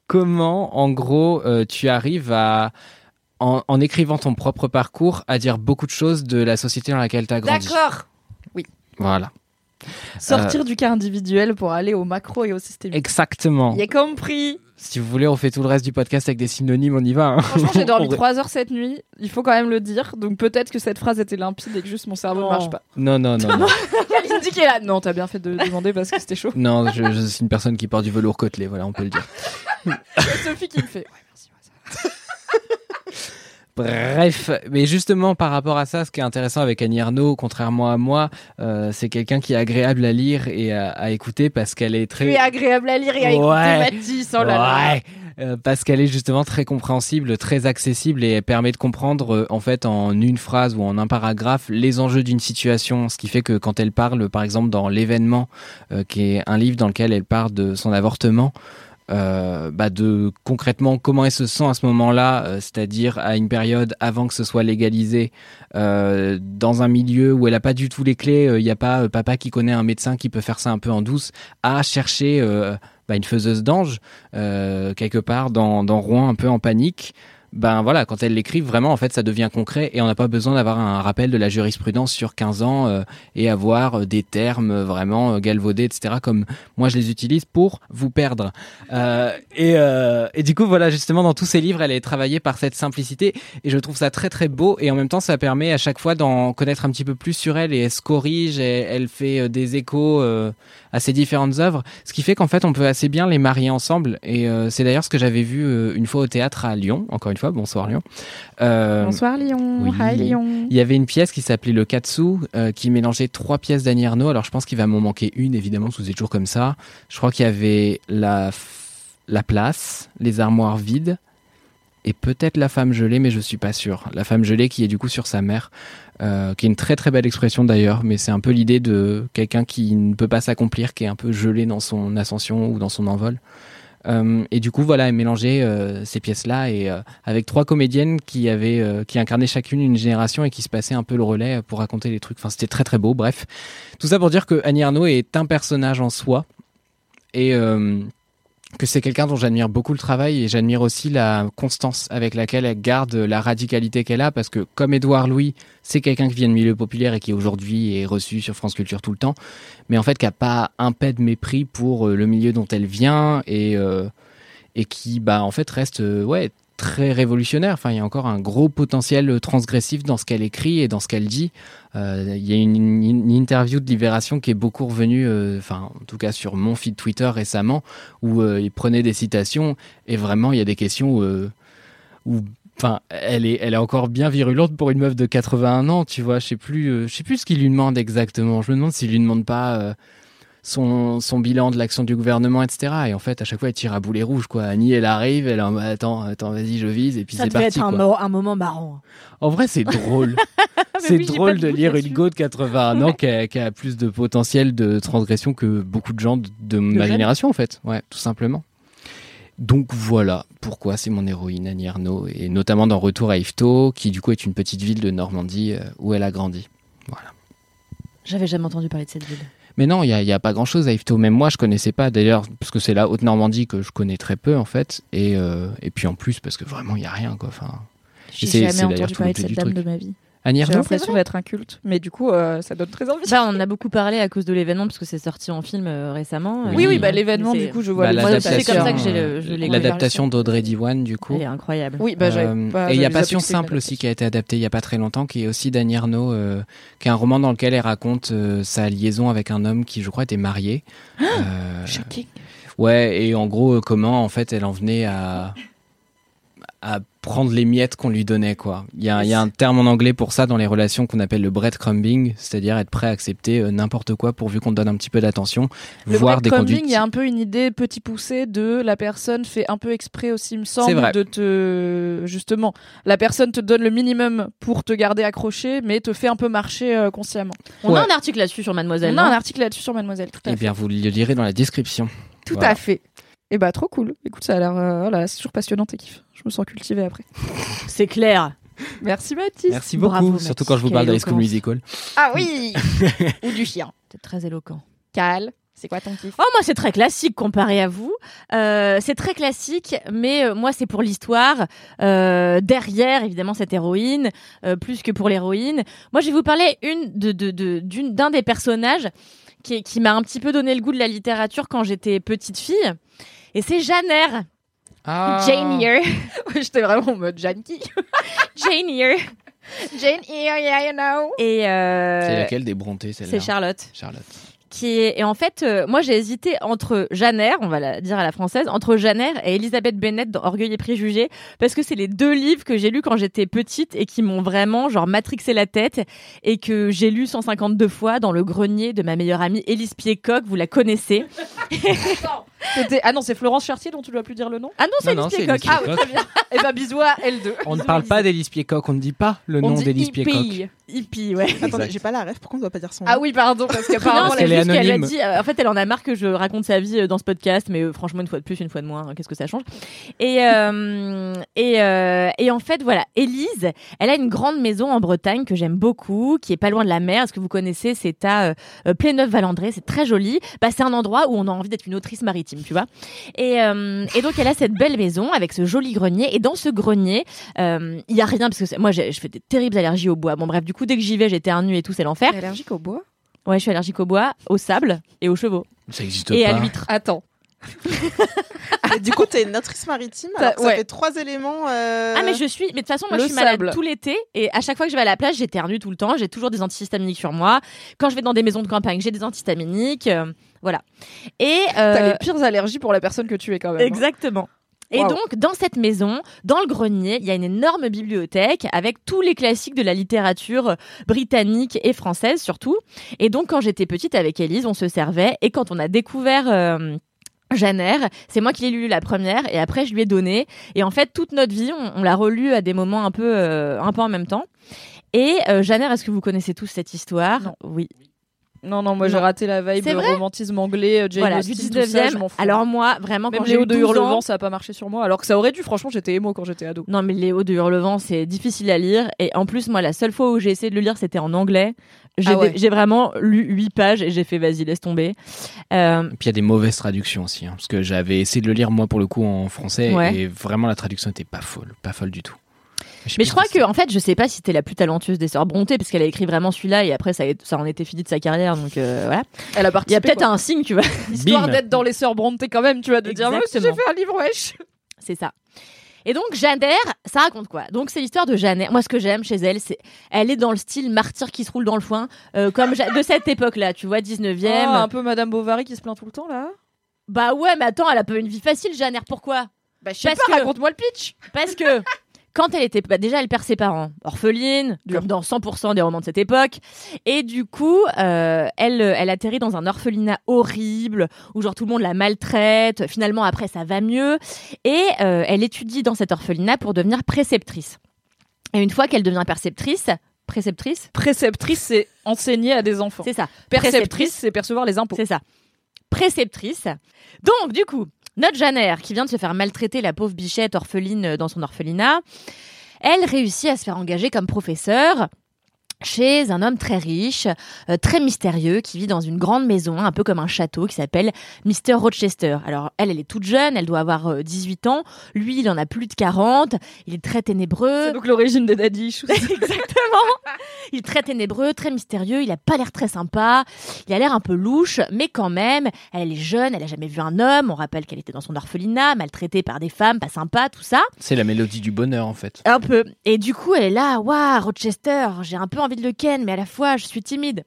Comment, en gros, euh, tu arrives à en, en écrivant ton propre parcours à dire beaucoup de choses de la société dans laquelle tu as grandi? D'accord. Voilà. Sortir du cas individuel pour aller au macro et au systémique. Exactement. Il a compris. Si vous voulez, on fait tout le reste du podcast avec des synonymes, on y va. hein. Franchement, j'ai [LAUGHS] dormi On- 3 heures cette nuit. Il faut quand même le dire. Donc peut-être que cette phrase était limpide et que juste mon cerveau ne marche pas. Non, non, non. non. Qui est là. Non, t'as bien fait de demander parce que c'était chaud. [LAUGHS] Non, je, je suis une personne qui porte du velours côtelé, voilà, on peut le dire. [LAUGHS] C'est Sophie qui me fait. Ouais, merci. ouais, ça va. Bref, mais justement par rapport à ça, ce qui est intéressant avec Annie Ernaux, contrairement à moi, euh, c'est quelqu'un qui est agréable à lire et à, à écouter parce qu'elle est très... Tu es agréable à lire et à écouter Ouais. Mathis. Oh là. Ouais. Euh, parce qu'elle est justement très compréhensible, très accessible et elle permet de comprendre euh, en fait en une phrase ou en un paragraphe les enjeux d'une situation. Ce qui fait que quand elle parle, par exemple dans l'événement, euh, qui est un livre dans lequel elle parle de son avortement, euh, bah de concrètement comment elle se sent à ce moment-là, euh, c'est-à-dire à une période avant que ce soit légalisé, euh, dans un milieu où elle a pas du tout les clés, il n'y a pas euh, papa qui connaît un médecin qui peut faire ça un peu en douce, à chercher euh, bah, une faiseuse d'ange euh, quelque part dans, dans Rouen un peu en panique. Ben voilà, quand elle l'écrit, vraiment, en fait, ça devient concret et on n'a pas besoin d'avoir un rappel de la jurisprudence sur 15 ans euh, et avoir euh, des termes euh, vraiment euh, galvaudés, etc. Comme moi, je les utilise pour vous perdre. Euh, et, euh, et du coup, voilà, justement, dans tous ces livres, elle est travaillée par cette simplicité et je trouve ça très très beau et en même temps, ça permet à chaque fois d'en connaître un petit peu plus sur elle et elle se corrige, et elle fait des échos à ses différentes œuvres, ce qui fait qu'en fait, on peut assez bien les marier ensemble et euh, c'est d'ailleurs ce que j'avais vu euh, une fois au théâtre à Lyon, encore une fois, bonsoir Lyon. Euh, Bonsoir Lyon. oui. Hi Lyon. il y avait une pièce qui s'appelait Le Katsu, qui mélangeait trois pièces d'Annie Ernaux. Alors je pense qu'il va m'en manquer une, évidemment, parce que c'est toujours comme ça. Je crois qu'il y avait la, la place, les armoires vides, et peut-être la femme gelée, mais je suis pas sûr. La femme gelée qui est du coup sur sa mère, euh, qui est une très très belle expression d'ailleurs, mais c'est un peu l'idée de quelqu'un qui ne peut pas s'accomplir, qui est un peu gelé dans son ascension ou dans son envol. Euh, et du coup, voilà, elle mélangeait euh, ces pièces-là et euh, avec trois comédiennes qui avaient, euh, qui incarnaient chacune une génération et qui se passaient un peu le relais pour raconter les trucs. Enfin, c'était très très beau. Bref, tout ça pour dire que Annie Arnaud est un personnage en soi et euh, que c'est quelqu'un dont j'admire beaucoup le travail et j'admire aussi la constance avec laquelle elle garde la radicalité qu'elle a parce que comme Édouard Louis, c'est quelqu'un qui vient de milieu populaire et qui aujourd'hui est reçu sur France Culture tout le temps, mais en fait qui a pas un pet de mépris pour euh, le milieu dont elle vient et euh, et qui bah en fait reste euh, ouais très révolutionnaire. Enfin, il y a encore un gros potentiel transgressif dans ce qu'elle écrit et dans ce qu'elle dit. Euh, il y a une, interview de Libération qui est beaucoup revenue, euh, enfin, en tout cas sur mon feed Twitter récemment, où euh, il prenait des citations et vraiment il y a des questions euh, où, enfin, elle est, elle est encore bien virulente pour une meuf de 81 ans, tu vois. Je sais plus, je sais plus ce qu'il lui demande exactement. Je me demande s'il lui demande pas. Son, son bilan de l'action du gouvernement, etc. Et en fait, à chaque fois, elle tire à boulet rouge, quoi. Annie, elle arrive, elle en attends, attends, vas-y, je vise, et puis Ça c'est devait parti, être un, quoi. mo- un moment marrant. En vrai, c'est drôle. [LAUGHS] c'est oui, drôle de lire une go de 81 ans qui, a, qui a plus de potentiel de transgression que beaucoup de gens de, de ma génération, en fait. Ouais, tout simplement. Donc voilà pourquoi c'est mon héroïne, Annie Ernaux, et notamment dans Retour à Yvetot, qui du coup est une petite ville de Normandie euh, où elle a grandi. Voilà. J'avais jamais entendu parler de cette ville. Mais non, il n'y a, il y a pas grand-chose à Yvetot. Même moi, je connaissais pas, d'ailleurs, parce que c'est la Haute-Normandie que je connais très peu, en fait. Et, euh, et puis en plus, parce que vraiment, il n'y a rien, quoi. Enfin, J'ai jamais entendu tout parler de cette dame truc. de ma vie. Annie J'ai l'impression d'être un culte, mais du coup, euh, ça donne très envie. Bah, on en a beaucoup parlé à cause de l'événement parce que c'est sorti en film euh, récemment. Oui, oui, oui, euh, bah, l'événement, du coup, je vois Bah, Moi, photos. c'est comme ça que j'ai le- euh, L'adaptation d'Audrey Diwan, du coup. Elle est incroyable. Oui, bah, Euh, pas- et il y a Passion simple aussi qui a été adapté il y a pas très longtemps, qui est aussi d'Annie euh, qui est un roman dans lequel elle raconte euh, sa liaison avec un homme qui, je crois, était marié. [GASPS] Euh, Shocking. ouais, et en gros, euh, comment en fait elle en venait à à prendre les miettes qu'on lui donnait quoi. Il y a, il y a un terme en anglais pour ça dans les relations qu'on appelle le breadcrumbing, c'est-à-dire être prêt à accepter euh, n'importe quoi pourvu qu'on te donne un petit peu d'attention, Le voire des breadcrumbing, conduites. il y a un peu une idée petit poussé de la personne fait un peu exprès aussi, il me semble, de te justement, la personne te donne le minimum pour te garder accroché, mais te fait un peu marcher euh, consciemment. On Ouais. a un article là-dessus sur Mademoiselle. On a non? un article là-dessus sur Mademoiselle. Tout à Eh fait. bien, vous le lirez dans la description. Tout voilà. à fait. Et bah trop cool. Écoute, ça a l'air, euh, voilà, c'est toujours passionnant tes kiffs. Je me sens cultivée après. [LAUGHS] C'est clair. Merci Mathis. Merci beaucoup, Bravo, surtout Mathis, quand je vous parle de School. Musical. Ah oui. [LAUGHS] Ou du chien. C'est très éloquent. Cal. C'est quoi ton kiff? Oh, moi, c'est très classique comparé à vous. Euh, c'est très classique, mais euh, moi, c'est pour l'histoire. Euh, derrière, évidemment, cette héroïne, euh, plus que pour l'héroïne. Moi, je vais vous parler une de, de, de- d'une, d'un des personnages qui, qui m'a un petit peu donné le goût de la littérature quand j'étais petite fille. Et c'est Jane Eyre. Ah. Jane Eyre. [LAUGHS] J'étais vraiment en mode Janky. [LAUGHS] Jane Eyre. Jane Eyre, yeah, you know. Et euh, C'est laquelle des Brontë, celle-là? c'est Charlotte. Charlotte. Qui est et en fait euh, moi j'ai hésité entre Janer, on va la dire à la française, entre Janer et Elisabeth Bennett dans Orgueil et préjugés parce que c'est les deux livres que j'ai lus quand j'étais petite et qui m'ont vraiment genre matrixé la tête et que j'ai lu 152 fois dans le grenier de ma meilleure amie Élise Piecock, vous la connaissez. [LAUGHS] Ah non, c'est Florence Chartier dont tu dois plus dire le nom? Ah non, c'est Élise Piecock. Ah oui, très bien. Et bah bisous à L2. On ne parle pas d'Élise Piecock, on ne dit pas le On nom d'Élise hippie. Piecock. Hippie, ouais. Attendez, j'ai pas la rêve, pourquoi on doit pas dire son nom? Ah oui, pardon, parce [LAUGHS] Non, qu'apparemment c'est qu'elle est qu'elle a dit. euh, en fait, elle en a marre que je raconte sa vie euh, dans ce podcast, mais euh, franchement, une fois de plus, une fois de moins, hein, qu'est-ce que ça change? Et euh, et euh, et en fait, voilà, Élise, elle a une grande maison en Bretagne que j'aime beaucoup, qui est pas loin de la mer. Est-ce que vous connaissez C'est à euh, euh, Pléneuf-Valandré, c'est très joli. Bah, c'est un endroit où on a envie d'être une autrice maritime, tu vois. Et euh, et donc, elle a cette belle maison avec ce joli grenier. Et dans ce grenier, euh, il y a rien parce que moi, je fais des terribles allergies au bois. Bon, bref, du coup, dès que j'y vais, j'éternue et tout, c'est l'enfer. Allergique au bois? Ouais, je suis allergique au bois, au sable et aux chevaux. Ça n'existe Et pas. à l'huître. Attends. Et du coup, t'es une autrice maritime, Ça- alors que ça ouais. fait trois éléments. euh, Ah mais je suis, mais de toute façon moi Le je suis malade sable. tout l'été et à chaque fois que je vais à la plage j'éternue tout le temps, j'ai toujours des antihistaminiques sur moi. Quand je vais dans des maisons de campagne j'ai des antihistaminiques, euh, voilà. Et euh, T'as les pires allergies pour la personne que tu es quand même. hein. Et donc, dans cette maison, dans le grenier, il y a une énorme bibliothèque avec tous les classiques de la littérature britannique et française surtout. Et donc, quand j'étais petite avec Élise, on se servait. Et quand on a découvert euh, c'est moi qui l'ai lu la première et après je lui ai donné. Et en fait, toute notre vie, on, on l'a relu à des moments un peu, euh, un peu en même temps. Et euh, est-ce que vous connaissez tous cette histoire? Non. Oui. Non, non, moi j'ai raté la vibe romantisme anglais, Jane voilà, Austen, du tout ça, 19e. je m'en fous. Alors moi, vraiment, Même quand j'ai Léo eu de 12 ans, Hurlevent, ça a pas marché sur moi. Alors que ça aurait dû, franchement, j'étais émo quand j'étais ado. Non, mais Léo de Hurlevent, c'est difficile à lire. Et en plus, moi, la seule fois où j'ai essayé de le lire, c'était en anglais. J'ai Ah ouais. vraiment lu 8 pages et j'ai fait vas-y, laisse tomber. Euh, Et puis il y a des mauvaises traductions aussi, hein, parce que j'avais essayé de le lire moi pour le coup en français Ouais. et vraiment la traduction était pas folle, pas folle du tout. Mais je crois que, en fait, je sais pas si c'était la plus talentueuse des sœurs Brontë, parce qu'elle a écrit vraiment celui-là et après, ça, ça en était fini de sa carrière. Donc euh, voilà. Elle a Il y a participé. peut-être un signe, tu vois. Histoire d'être dans les sœurs Brontë quand même, tu vois, de dire moi aussi j'ai Exactement. fait un livre, wesh. C'est ça. Et donc, Jeanne ça raconte quoi? Donc, c'est l'histoire de Jeanne. Moi, ce que j'aime chez elle, c'est elle est dans le style martyr qui se roule dans le foin, euh, comme Ja- de cette époque-là, tu vois, 19e. Oh, un peu Madame Bovary qui se plaint tout le temps là. Bah ouais, mais attends, elle a pas une vie facile, Jeanne. Pourquoi? Bah je sais Parce pas, que- raconte-moi le pitch. Parce que quand elle était bah, déjà elle perd ses parents orpheline comme dans 100% des romans de cette époque et du coup euh, elle elle atterrit dans un orphelinat horrible où genre tout le monde la maltraite finalement après ça va mieux et euh, elle étudie dans cet orphelinat pour devenir préceptrice et une fois qu'elle devient préceptrice préceptrice? Préceptrice, c'est enseigner à des enfants. c'est ça Perceptrice, c'est percevoir les impôts. c'est ça. Préceptrice. Donc, du coup, notre Jeanne Eyre, qui vient de se faire maltraiter la pauvre bichette orpheline dans son orphelinat, elle réussit à se faire engager comme professeure chez un homme très riche, euh, très mystérieux, qui vit dans une grande maison, un peu comme un château, qui s'appelle Mr. Rochester. Alors, elle, elle est toute jeune, elle doit avoir euh, 18 ans. Lui, il en a plus de 40. Il est très ténébreux. C'est donc l'origine des daddy issues. [LAUGHS] [LAUGHS] Exactement. Il est très ténébreux, très mystérieux. Il a pas l'air très sympa. Il a l'air un peu louche, mais quand même, elle est jeune. Elle a jamais vu un homme. On rappelle qu'elle était dans son orphelinat, maltraitée par des femmes, pas sympa, tout ça. C'est la mélodie du bonheur en fait. Un peu. Et du coup, elle est là. Waouh, Rochester. J'ai un peu envie de le ken, mais à la fois, je suis timide.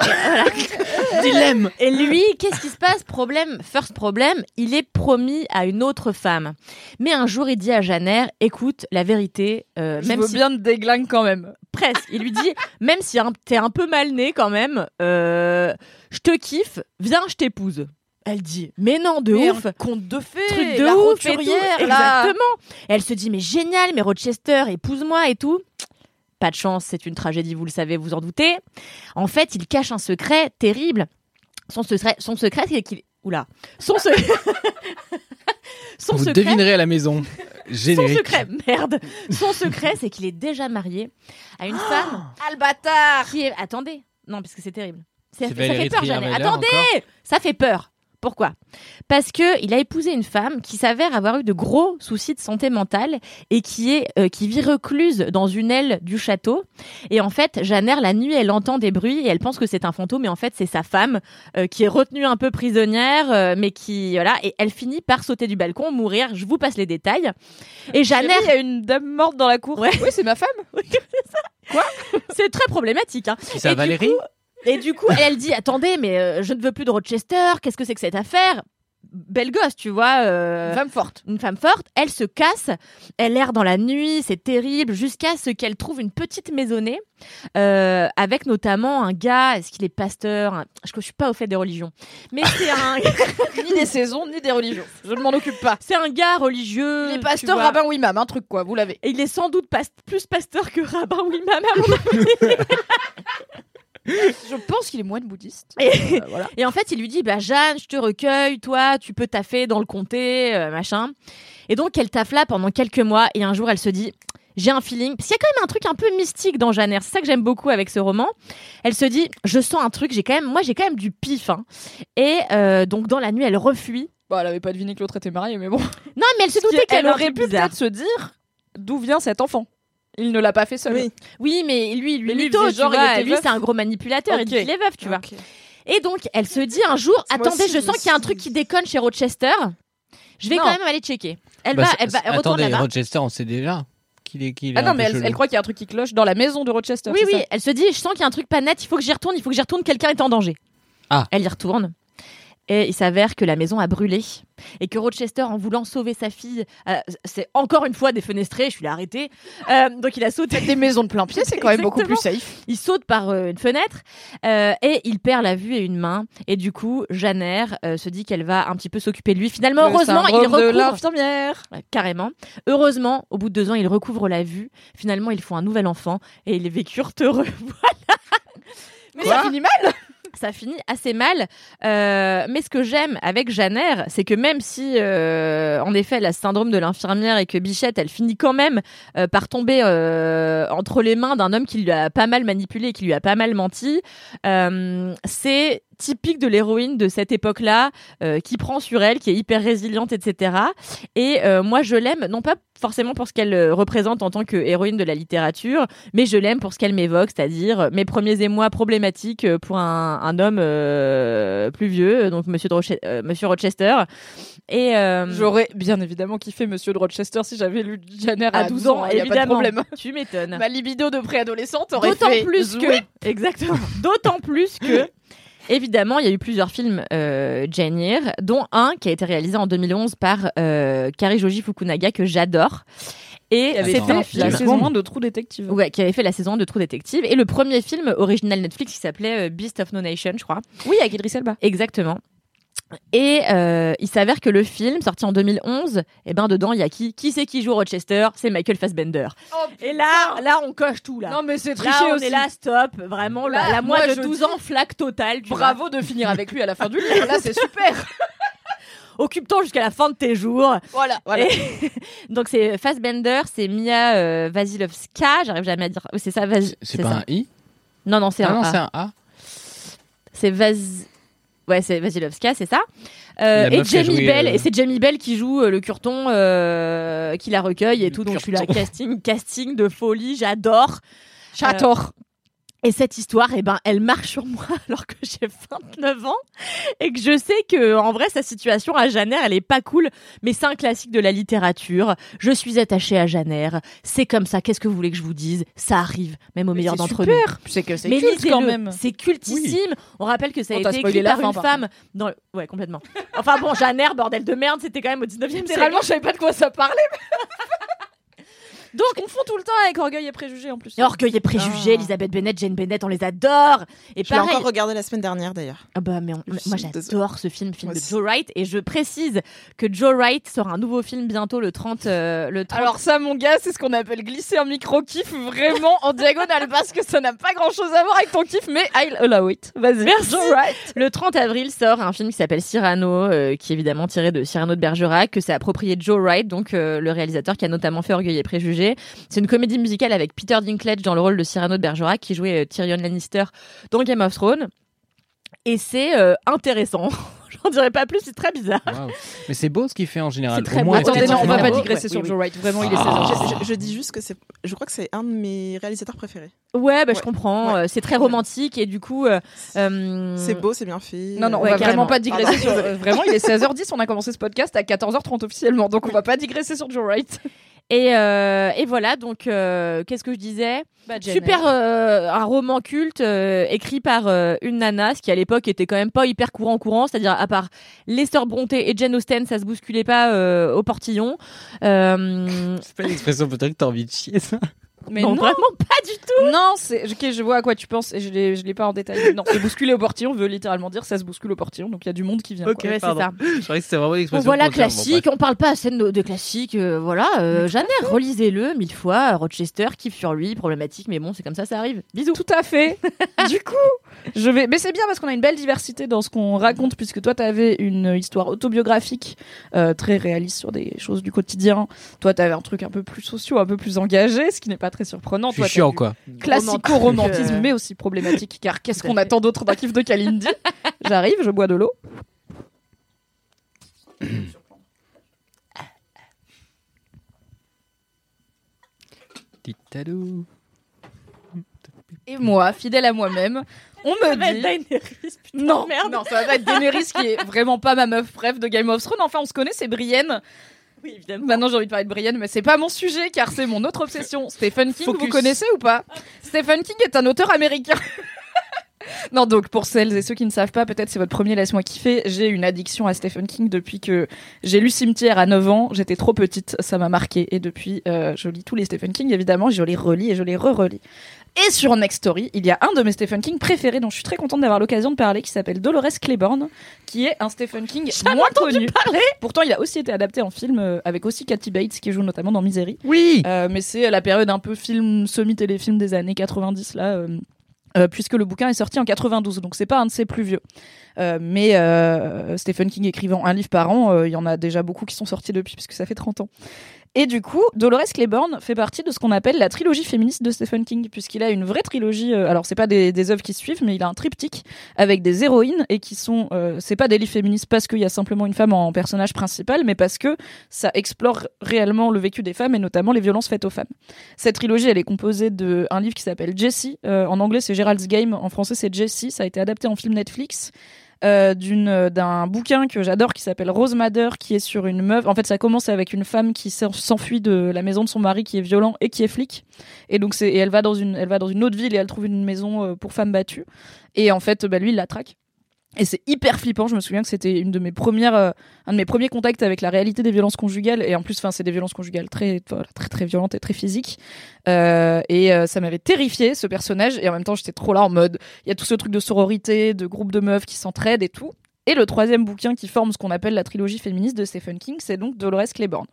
Voilà. [LAUGHS] Dilemme. Et lui, qu'est-ce qui se passe? Problème, first problème, il est promis à une autre femme. Mais un jour, il dit à Janer, écoute, la vérité, euh, Je même veux si bien te déglingue quand même. presque, il lui dit, [LAUGHS] même si t'es un peu mal né quand même, euh, je te kiffe, viens, je t'épouse. Elle dit, mais non, de Mais ouf. conte de fées, Truc de la ouf et tout. là. Exactement. Elle se dit, mais génial, mais Rochester, épouse-moi et tout. Pas de chance, c'est une tragédie, vous le savez, vous en doutez. En fait, il cache un secret terrible. Son secret, son secret, c'est qu'il. Oula. Son, se- [LAUGHS] son Vous secret. devinerez à la maison. Son Générique. secret, merde. Son secret, c'est qu'il est déjà marié à une femme Albatar qui est. Attendez. Non, parce que c'est terrible. Ça, C'est fait- ça fait peur, Jeannet. Attendez encore Ça fait peur. Pourquoi? Parce que il a épousé une femme qui s'avère avoir eu de gros soucis de santé mentale et qui est euh, qui vit recluse dans une aile du château. Et en fait, Janer la nuit, elle entend des bruits et elle pense que c'est un fantôme, mais en fait c'est sa femme euh, qui est retenue un peu prisonnière, euh, mais qui voilà et elle finit par sauter du balcon, mourir. Je vous passe les détails. Et Janer, il y a une dame morte dans la cour. Ouais. Oui, c'est ma femme. [LAUGHS] c'est très problématique. Hein. C'est ça, Et du Valérie? coup- Et du coup, elle, elle dit Attendez, mais euh, je ne veux plus de Rochester, qu'est-ce que c'est que cette affaire? Belle gosse, tu vois. euh, Femme forte. une femme forte, elle se casse, elle erre dans la nuit, c'est terrible, jusqu'à ce qu'elle trouve une petite maisonnée euh, avec notamment un gars, est-ce qu'il est pasteur un- Je ne suis pas au fait des religions, mais c'est un, [LAUGHS] ni des saisons, ni des religions. Je ne m'en occupe pas. c'est un gars religieux. Les tu pasteurs, vois. rabbin, Wimam, un truc quoi, vous l'avez. Et il est sans doute pas- plus pasteur que rabbin Wimam à mon avis. [LAUGHS] [LAUGHS] Je pense qu'il est moine bouddhiste. Et- Euh, [LAUGHS] voilà. Et en fait, il lui dit, bah Jeanne, je te recueille, toi, tu peux taffer dans le comté, euh, machin. Et donc, elle taffe là pendant quelques mois, et un jour, elle se dit, j'ai un feeling. Parce qu'il y a quand même un truc un peu mystique dans Jeanne. C'est ça que j'aime beaucoup avec ce roman. Elle se dit, je sens un truc, j'ai quand même, moi, j'ai quand même du pif. hein. Et euh, donc, dans la nuit, elle refuit. Bon, elle avait pas deviné que l'autre était marié, mais bon. Non, mais elle se doutait qu'elle elle aurait pu peut-être se dire d'où vient cet enfant? Il ne l'a pas fait seul. Oui. Oui, mais lui, lui, Mais lui, il mytho, genre, il vois. c'est un gros manipulateur. Il Ok. dit qu'il est veuf, tu vois. Et donc, elle se dit un jour, attendez, aussi, je sens qu'il y a un truc qui déconne chez Rochester. Je vais Non. quand même aller checker. Elle Bah, va, elle va, elle retourne Attendez. Rochester, on sait déjà qu'il est, qu'il est Ah non, mais elle, croit qu'il y a un truc qui cloche dans la maison de Rochester. Oui, oui, ça elle se dit, je sens qu'il y a un truc pas net, il faut que j'y retourne, il faut que j'y retourne, quelqu'un est en danger. Ah. Elle y retourne. Et il s'avère que la maison a brûlé et que Rochester, en voulant sauver sa fille, euh, c'est encore une fois défenestré. Je suis là arrêtée. Euh, donc il a sauté. Des maisons de plein pied, c'est quand même beaucoup plus safe. Il saute par euh, une fenêtre euh, et il perd la vue et une main. Et du coup, Janer se dit qu'elle va un petit peu s'occuper de lui. Finalement, Le heureusement, il syndrome de recouvre. l'infirmière. Ouais, carrément. Heureusement, au bout de deux ans, il recouvre la vue. Finalement, ils font un nouvel enfant et ils vécurent heureux. [LAUGHS] Mais ça finit mal. Ça finit assez mal. Euh, mais ce que j'aime avec Janer, c'est que même si, euh, en effet, elle a ce syndrome de l'infirmière et que Bichette, elle finit quand même euh, par tomber entre les mains d'un homme qui lui a pas mal manipulé et qui lui a pas mal menti, c'est typique de l'héroïne de cette époque-là, euh, qui prend sur elle, qui est hyper résiliente, etc. Et euh, moi, je l'aime, non pas forcément pour ce qu'elle euh, représente en tant que héroïne de la littérature, mais je l'aime pour ce qu'elle m'évoque, c'est-à-dire mes premiers émois problématiques pour un, un homme euh, plus vieux, donc Monsieur, de Roche- Monsieur Rochester. Et J'aurais bien évidemment kiffé Monsieur de Rochester si j'avais lu Janer à, à 12 ans, a pas de évidemment. problème. [LAUGHS] Tu m'étonnes. Ma libido de préadolescente aurait D'autant fait plus zoué. que, [LAUGHS] exactement, d'autant plus que, [LAUGHS] évidemment, il y a eu plusieurs films euh, Jane Eyre, dont un qui a été réalisé en 2011 par euh, Karijoji Fukunaga que j'adore. Et c'était la saison 1 de True Detective. ouais, qui avait fait la saison de True Detective et le premier film original Netflix qui s'appelait euh, Beast of No Nation, je crois. Oui, avec Idris Elba. Exactement. Et euh, il s'avère que le film, sorti en 2011, eh ben dedans il y a qui Qui c'est qui joue Rochester? C'est Michael Fassbender. et là, là on coche tout là. Non mais c'est là triché on aussi. est là, stop, vraiment Là, la, la moi, de je 12 dis ans, flaque totale. Bravo de finir avec lui à la fin du livre. Là, c'est super. [LAUGHS] occupe-toi jusqu'à la fin de tes jours. Voilà. Et- [LAUGHS] donc c'est Fassbender, c'est Mia euh, Wasilowska, j'arrive jamais à dire. oui, C'est ça, Vas- C'est pas ça. un I? Non, non, c'est Ah un non, A. c'est un A. C'est Vaz. Ouais, c'est Vasilowska, c'est ça. Euh, et Jamie joué, Bell, euh, et c'est Jamie Bell qui joue euh, le curton, euh, qui la recueille et tout. Donc je suis là, casting, casting de folie, j'adore. J'adore. Et cette histoire, eh ben, elle marche sur moi [LAUGHS] alors que j'ai 29 ans et que je sais que en vrai sa situation à Janer, elle est pas cool, mais c'est un classique de la littérature. Je suis attachée à Janer, c'est comme ça. Qu'est-ce que vous voulez que je vous dise? Ça arrive, même au meilleur c'est d'entre nous. super. C'est que c'est Mais culte quand même. C'est cultissime. On rappelle que ça a On t'a été écrit par fin, une par femme dans le... Ouais, complètement. Enfin bon, Janer, bordel de merde, c'était quand même au 19e siècle. Littéralement, je savais pas de quoi ça parlait. [LAUGHS] Donc, on confond tout le temps avec Orgueil et Préjugés en plus. Et Orgueil et préjugés, Ah. Elisabeth Bennett, Jane Bennett, on les adore. Et Je l'ai encore regardé la semaine dernière d'ailleurs. Ah bah mais on- moi j'adore ce film, film Moi de aussi. Joe Wright et je précise que Joe Wright sort un nouveau film bientôt le 30 euh, le 30 Alors ça, mon gars, c'est ce qu'on appelle glisser un micro-kiff vraiment en [LAUGHS] diagonale parce que ça n'a pas grand-chose à voir avec ton kiff, mais I'll allow it. Vas-y. Merci. Joe Wright. Le 30 avril sort un film qui s'appelle Cyrano, euh, qui est évidemment tiré de Cyrano de Bergerac, que s'est approprié Joe Wright, donc euh, le réalisateur qui a notamment fait Orgueil et Préjugés. C'est une comédie musicale avec Peter Dinklage dans le rôle de Cyrano de Bergerac, qui jouait euh, Tyrion Lannister dans Game of Thrones. Et c'est euh, intéressant. [LAUGHS] J'en dirais pas plus, c'est très bizarre. Mais c'est beau ce qu'il fait en général. C'est très moins, beau. Attendez, non, on va pas digresser ouais, sur oui, Joe Wright. Vraiment, il est Ah. saison. Je, je- je dis juste que c'est. Je crois que c'est un de mes réalisateurs préférés. Ouais, bah, je comprends. Ouais. euh, C'est très romantique et du coup. euh, C'est beau, c'est bien fait. Non, non, on Ouais, va carrément. vraiment pas digresser sur. Vraiment, il est 16h10, on a commencé ce podcast à 14h30 officiellement, donc on va pas digresser sur Joe Wright. Et, euh, et voilà, donc euh, qu'est-ce que je disais? Super euh, un roman culte euh, écrit par euh, une nana, ce qui à l'époque était quand même pas hyper courant courant, c'est-à-dire à part Lester Brontë et Jane Austen, ça se bousculait pas euh, au portillon. Euh, [LAUGHS] C'est pas une expression peut-être que t'as envie de chier ça? Mais non, non, vraiment pas du tout. non, c'est. Ok, je vois à quoi tu penses et je l'ai, je l'ai pas en détail. Non, [LAUGHS] se bousculer au portillon veut littéralement dire ça se bouscule au portillon, donc il y a du monde qui vient. Ok. quoi. Ouais, c'est ça. [LAUGHS] Je croyais que c'était vraiment une Bon, expression. voilà classique, on parle pas assez de, de classique, euh, voilà. Euh, Janer, relisez-le mille fois. Rochester, kiff sur lui, problématique, mais bon, c'est comme ça, ça arrive. Bisous. Tout à fait. [LAUGHS] du coup, je vais. Mais c'est bien parce qu'on a une belle diversité dans ce qu'on raconte, puisque toi, t'avais une histoire autobiographique euh, très réaliste sur des choses du quotidien. Toi, t'avais un truc un peu plus socio, un peu plus engagé, ce qui n'est pas très surprenant. Je suis Toi, t'as chiant du quoi. Classico-romantisme, mais aussi problématique, car [LAUGHS] qu'est-ce qu'on attend d'autre d'un kiff de Kalindi? J'arrive, je bois de l'eau. Et moi, fidèle à moi-même, on me dit. Non, non, ça va être Daenerys qui est vraiment pas ma meuf bref de Game of Thrones. Enfin, on se connaît, c'est Brienne. Oui, évidemment. Maintenant, j'ai envie de parler de Brienne, mais c'est pas mon sujet car c'est mon autre obsession. Stephen King, Focus. vous connaissez ou pas Stephen King est un auteur américain. [LAUGHS] non, donc pour celles et ceux qui ne savent pas, peut-être c'est votre premier laisse-moi kiffer. J'ai une addiction à Stephen King depuis que j'ai lu Cimetière à 9 ans. J'étais trop petite, ça m'a marqué. Et depuis, euh, je lis tous les Stephen King, évidemment, je les relis et je les re-relis. Et sur Next Story, il y a un de mes Stephen King préférés dont je suis très contente d'avoir l'occasion de parler, qui s'appelle Dolores Claiborne, qui est un Stephen King moins connu. Pourtant, il a aussi été adapté en film euh, avec aussi Kathy Bates qui joue notamment dans Misery. Oui. Euh, mais c'est la période un peu film semi-téléfilm des années 90 là. euh, euh, puisque le bouquin est sorti en 92, donc c'est pas un de ses plus vieux. Euh, mais euh, Stephen King écrivant un livre par an, il y en a déjà beaucoup qui sont sortis depuis, puisque ça fait 30 ans. Et du coup, Dolores Claiborne fait partie de ce qu'on appelle la trilogie féministe de Stephen King, puisqu'il a une vraie trilogie. euh, alors, c'est pas des, des œuvres qui suivent, mais il a un triptyque avec des héroïnes et qui sont. euh, c'est pas des livres féministes parce qu'il y a simplement une femme en personnage principal, mais parce que ça explore réellement le vécu des femmes et notamment les violences faites aux femmes. Cette trilogie, elle est composée d'un livre qui s'appelle Jessie. Euh, en anglais, c'est Gerald's Game. En français, c'est Jessie. Ça a été adapté en film Netflix. Euh, euh, d'un bouquin que j'adore qui s'appelle Rose Madder qui est sur une meuf. En fait ça commence avec une femme qui s'en- s'enfuit de la maison de son mari qui est violent et qui est flic. Et donc c'est et elle va dans une elle va dans une autre ville et elle trouve une maison euh, pour femmes battues. Et en fait bah, lui il la traque et c'est hyper flippant. Je me souviens que c'était une de mes premières, euh, un de mes premiers contacts avec la réalité des violences conjugales. Et en plus, enfin, c'est des violences conjugales très, très, très violentes et très physiques. Euh, et euh, ça m'avait terrifié ce personnage. Et en même temps, j'étais trop là en mode, il y a tout ce truc de sororité, de groupe de meufs qui s'entraident et tout. Et le troisième bouquin qui forme ce qu'on appelle la trilogie féministe de Stephen King, c'est donc Dolores Claiborne.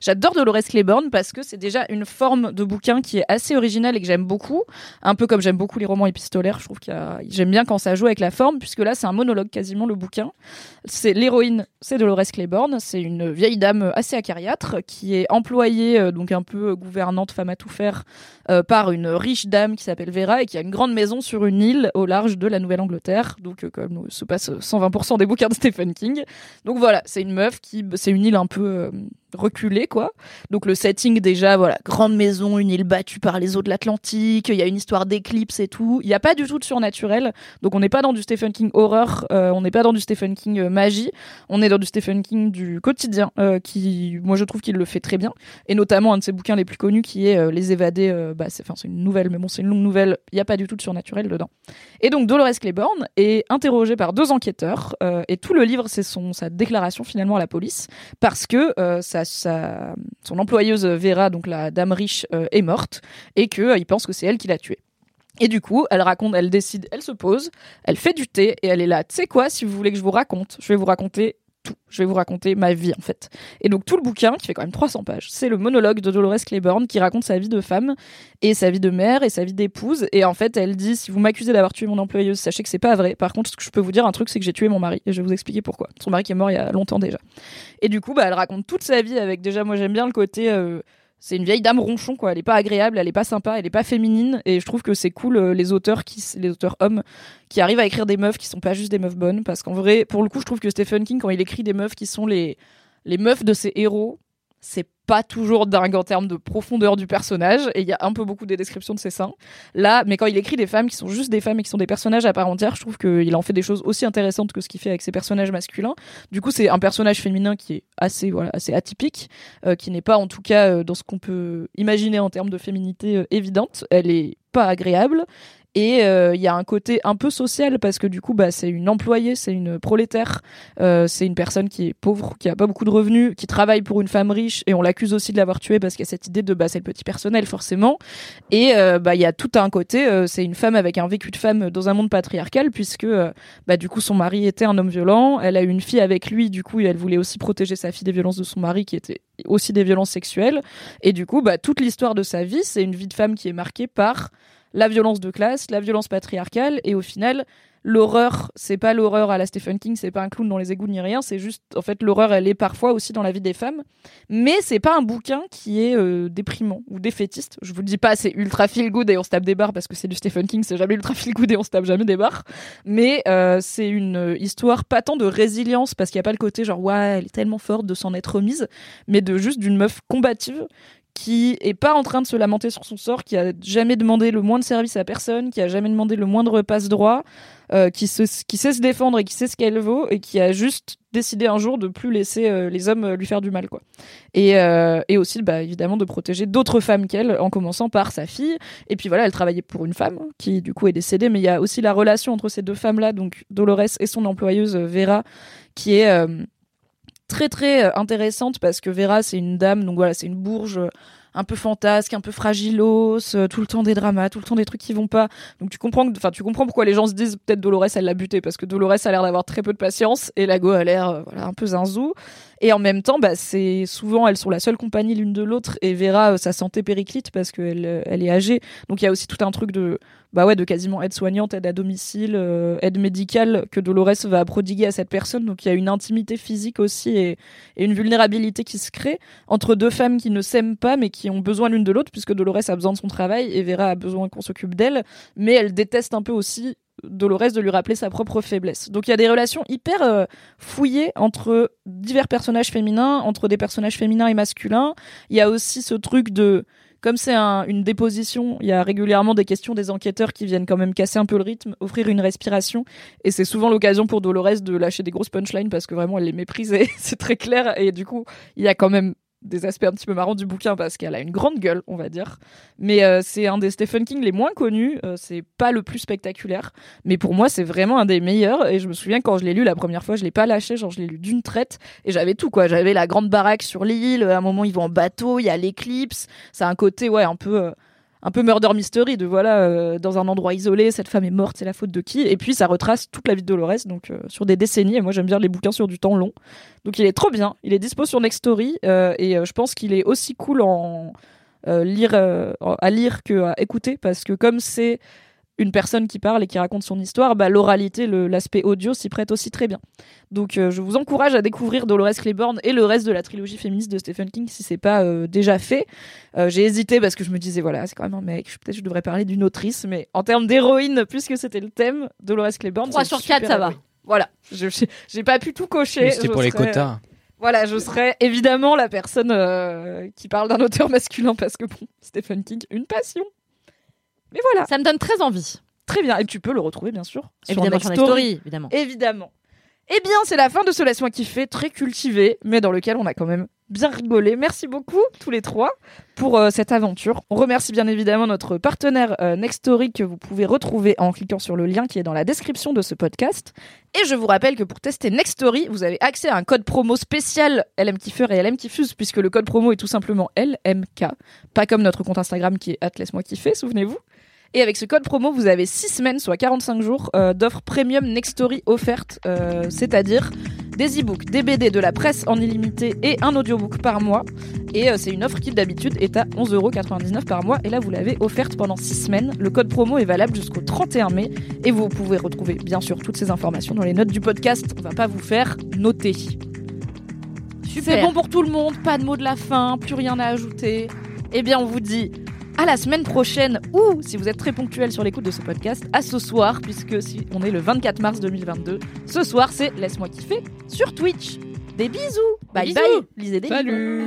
J'adore Dolores Claiborne parce que c'est déjà une forme de bouquin qui est assez originale et que j'aime beaucoup. Un peu comme j'aime beaucoup les romans épistolaires, je trouve que j'aime bien quand ça joue avec la forme, puisque là c'est un monologue quasiment le bouquin. C'est l'héroïne, c'est Dolores Claiborne, c'est une vieille dame assez acariâtre qui est employée, euh, donc un peu gouvernante, femme à tout faire, euh, par une riche dame qui s'appelle Vera et qui a une grande maison sur une île au large de la Nouvelle-Angleterre. Donc euh, comme se passe 120% des bouquins de Stephen King. Donc voilà, c'est une meuf qui, c'est une île un peu euh, reculée quoi. Donc le setting déjà, voilà, grande maison, une île battue par les eaux de l'Atlantique. Il y a une histoire d'éclipse et tout. Il n'y a pas du tout de surnaturel. Donc on n'est pas dans du Stephen King horreur. Euh, on n'est pas dans du Stephen King euh, magie. On est dans du Stephen King du quotidien qui, moi je trouve qu'il le fait très bien. Et notamment un de ses bouquins les plus connus qui est Les Évadés. bah c'est, c'est une nouvelle, mais bon c'est une longue nouvelle. Il n'y a pas du tout de surnaturel dedans. Et donc Dolores Claiborne est interrogée par deux enquêteurs et tout le livre, c'est son sa déclaration finalement à la police, parce que euh, son employeuse Vera, donc la dame riche, euh, est morte et que euh, pense que c'est elle qui l'a tuée. Et du coup, elle raconte, elle décide, elle se pose, elle fait du thé et elle est là. Tu sais quoi, si vous voulez que je vous raconte, je vais vous raconter je vais vous raconter ma vie en fait. Et donc tout le bouquin, qui fait quand même 300 pages, c'est le monologue de Dolores Claiborne qui raconte sa vie de femme et sa vie de mère et sa vie d'épouse. Et en fait, elle dit si vous m'accusez d'avoir tué mon employeuse, sachez que c'est pas vrai. Par contre, ce que je peux vous dire un truc, c'est que j'ai tué mon mari et je vais vous expliquer pourquoi. Son mari qui est mort il y a longtemps déjà. Et du coup, bah, elle raconte toute sa vie avec déjà, moi j'aime bien le côté euh, c'est une vieille dame ronchon quoi. Elle est pas agréable elle est pas sympa elle est pas féminine. Et je trouve que c'est cool euh, les auteurs qui les auteurs hommes qui arrivent à écrire des meufs qui sont pas juste des meufs bonnes. Parce qu'en vrai pour le coup je trouve que Stephen King quand il écrit des meufs qui sont les les meufs de ses héros c'est pas toujours dingue en termes de profondeur du personnage et il y a un peu beaucoup des descriptions de ses seins. Là mais quand il écrit des femmes qui sont juste des femmes et qui sont des personnages à part entière je trouve qu'il en fait des choses aussi intéressantes que ce qu'il fait avec ses personnages masculins. Du coup c'est un personnage féminin qui est assez voilà assez atypique euh, qui n'est pas en tout cas euh, dans ce qu'on peut imaginer en termes de féminité euh, évidente. Elle est pas agréable et il euh, y a un côté un peu social parce que du coup, bah, c'est une employée, c'est une prolétaire, euh, c'est une personne qui est pauvre, qui a pas beaucoup de revenus, qui travaille pour une femme riche et on l'accuse aussi de l'avoir tuée parce qu'il y a cette idée de bah, c'est le petit personnel forcément. Et euh, bah il y a tout un côté, c'est une femme avec un vécu de femme dans un monde patriarcal puisque bah du coup son mari était un homme violent, elle a eu une fille avec lui, du coup elle voulait aussi protéger sa fille des violences de son mari qui était aussi des violences sexuelles. Et du coup bah toute l'histoire de sa vie, c'est une vie de femme qui est marquée par la violence de classe, la violence patriarcale, et au final, l'horreur, c'est pas l'horreur à la Stephen King, c'est pas un clown dans les égouts ni rien, c'est juste, en fait, l'horreur, elle est parfois aussi dans la vie des femmes. Mais c'est pas un bouquin qui est euh, déprimant ou défaitiste. Je vous le dis pas, c'est ultra feel good et on se tape des barres parce que c'est du Stephen King, c'est jamais ultra feel good et on se tape jamais des barres. Mais euh, c'est une histoire pas tant de résilience parce qu'il y a pas le côté genre, ouais, elle est tellement forte de s'en être remise, mais de juste d'une meuf combative qui est pas en train de se lamenter sur son sort, qui a jamais demandé le moins de service à personne, qui a jamais demandé le moindre passe droit, euh, qui, se, qui sait se défendre et qui sait ce qu'elle vaut et qui a juste décidé un jour de plus laisser euh, les hommes lui faire du mal quoi. Et, euh, et aussi bah, évidemment de protéger d'autres femmes qu'elle en commençant par sa fille et puis voilà elle travaillait pour une femme qui du coup est décédée mais il y a aussi la relation entre ces deux femmes là donc Dolores et son employeuse Vera qui est très très euh, intéressante parce que Vera c'est une dame donc voilà c'est une bourge euh, un peu fantasque, un peu fragilos, euh, tout le temps des dramas, tout le temps des trucs qui vont pas. Donc tu comprends, enfin tu comprends pourquoi les gens se disent peut-être Dolores elle l'a buté parce que Dolores a l'air d'avoir très peu de patience et Lago a l'air voilà un peu zinzou. Et en même temps, bah c'est souvent elles sont la seule compagnie l'une de l'autre et Vera sa santé périclite parce qu'elle elle est âgée. Donc il y a aussi tout un truc de bah ouais, de quasiment aide soignante, aide à domicile, euh, aide médicale que Dolores va prodiguer à cette personne. Donc il y a une intimité physique aussi et, une vulnérabilité qui se crée entre deux femmes qui ne s'aiment pas mais qui ont besoin l'une de l'autre puisque Dolores a besoin de son travail et Vera a besoin qu'on s'occupe d'elle. Mais elle déteste un peu aussi Dolores de lui rappeler sa propre faiblesse. Donc il y a des relations hyper euh, fouillées entre divers personnages féminins, entre des personnages féminins et masculins. Il y a aussi ce truc de comme c'est une déposition, il y a régulièrement des questions des enquêteurs qui viennent quand même casser un peu le rythme, offrir une respiration. Et c'est souvent l'occasion pour Dolores de lâcher des grosses punchlines parce que vraiment elle les méprise et [LAUGHS] c'est très clair. Et du coup, il y a quand même des aspects un petit peu marrants du bouquin parce qu'elle a une grande gueule, on va dire. Mais euh, c'est un des Stephen King les moins connus. Euh, c'est pas le plus spectaculaire, mais pour moi c'est vraiment un des meilleurs. Et je me souviens quand je l'ai lu la première fois, je l'ai pas lâché, genre je l'ai lu d'une traite et j'avais tout quoi. J'avais la grande baraque sur l'île. À un moment ils vont en bateau, il y a l'éclipse. Ça a un côté ouais un peu euh, un peu murder mystery de voilà euh, dans un endroit isolé cette femme est morte c'est la faute de qui? Et puis ça retrace toute la vie de Dolores donc euh, sur des décennies et moi j'aime bien les bouquins sur du temps long. Donc il est trop bien. Il est dispo sur Next Story euh, et je pense qu'il est aussi cool en lire à lire que écouter parce que comme c'est une personne qui parle et qui raconte son histoire, bah, l'oralité, l'aspect audio s'y prête aussi très bien. Donc euh, je vous encourage à découvrir Dolores Claiborne et le reste de la trilogie féministe de Stephen King si c'est pas euh, déjà fait. Euh, j'ai hésité parce que je me disais voilà c'est quand même un mec, peut-être je devrais parler d'une autrice, mais en termes d'héroïne, puisque c'était le thème, Dolores Claiborne. 3 sur 4 ça va. Voilà, j'ai pas pu tout cocher. C'était pour les quotas. Voilà, je serais évidemment la personne qui parle d'un auteur [LAUGHS] masculin parce que bon, Stephen King, une passion. Mais voilà. Ça me donne très envie. Très bien. Et tu peux le retrouver, bien sûr. Évidemment, sur Story. évidemment. Évidemment. Eh bien, c'est la fin de ce Laisse-moi kiffer, très cultivé, mais dans lequel on a quand même bien rigolé. Merci beaucoup, tous les trois, pour euh, cette aventure. On remercie bien évidemment notre partenaire euh, Nextory que vous pouvez retrouver en cliquant sur le lien qui est dans la description de ce podcast. Et je vous rappelle que pour tester Nextory, vous avez accès à un code promo spécial LM Kiffer et LM Kiffuse, puisque le code promo est tout simplement LMK. Pas comme notre compte Instagram qui est Laisse-moi kiffer, souvenez-vous. Et avec ce code promo, vous avez 6 semaines, soit 45 jours, euh, d'offres premium Nextory offertes, euh, c'est-à-dire des e-books, des BD, de la presse en illimité et un audiobook par mois. Et euh, c'est une offre qui d'habitude est à 11,99€ par mois. Et là, vous l'avez offerte pendant 6 semaines. Le code promo est valable jusqu'au 31 mai. Et vous pouvez retrouver bien sûr toutes ces informations dans les notes du podcast. On va pas vous faire noter. C'est bon pour tout le monde, pas de mots de la fin, plus rien à ajouter. Eh bien, on vous dit à la semaine prochaine ou si vous êtes très ponctuel sur l'écoute de ce podcast, à ce soir puisque si on est le 24 mars 2022, ce soir c'est laisse-moi kiffer sur Twitch. Des bisous. Bye bye. Lisez des Salut.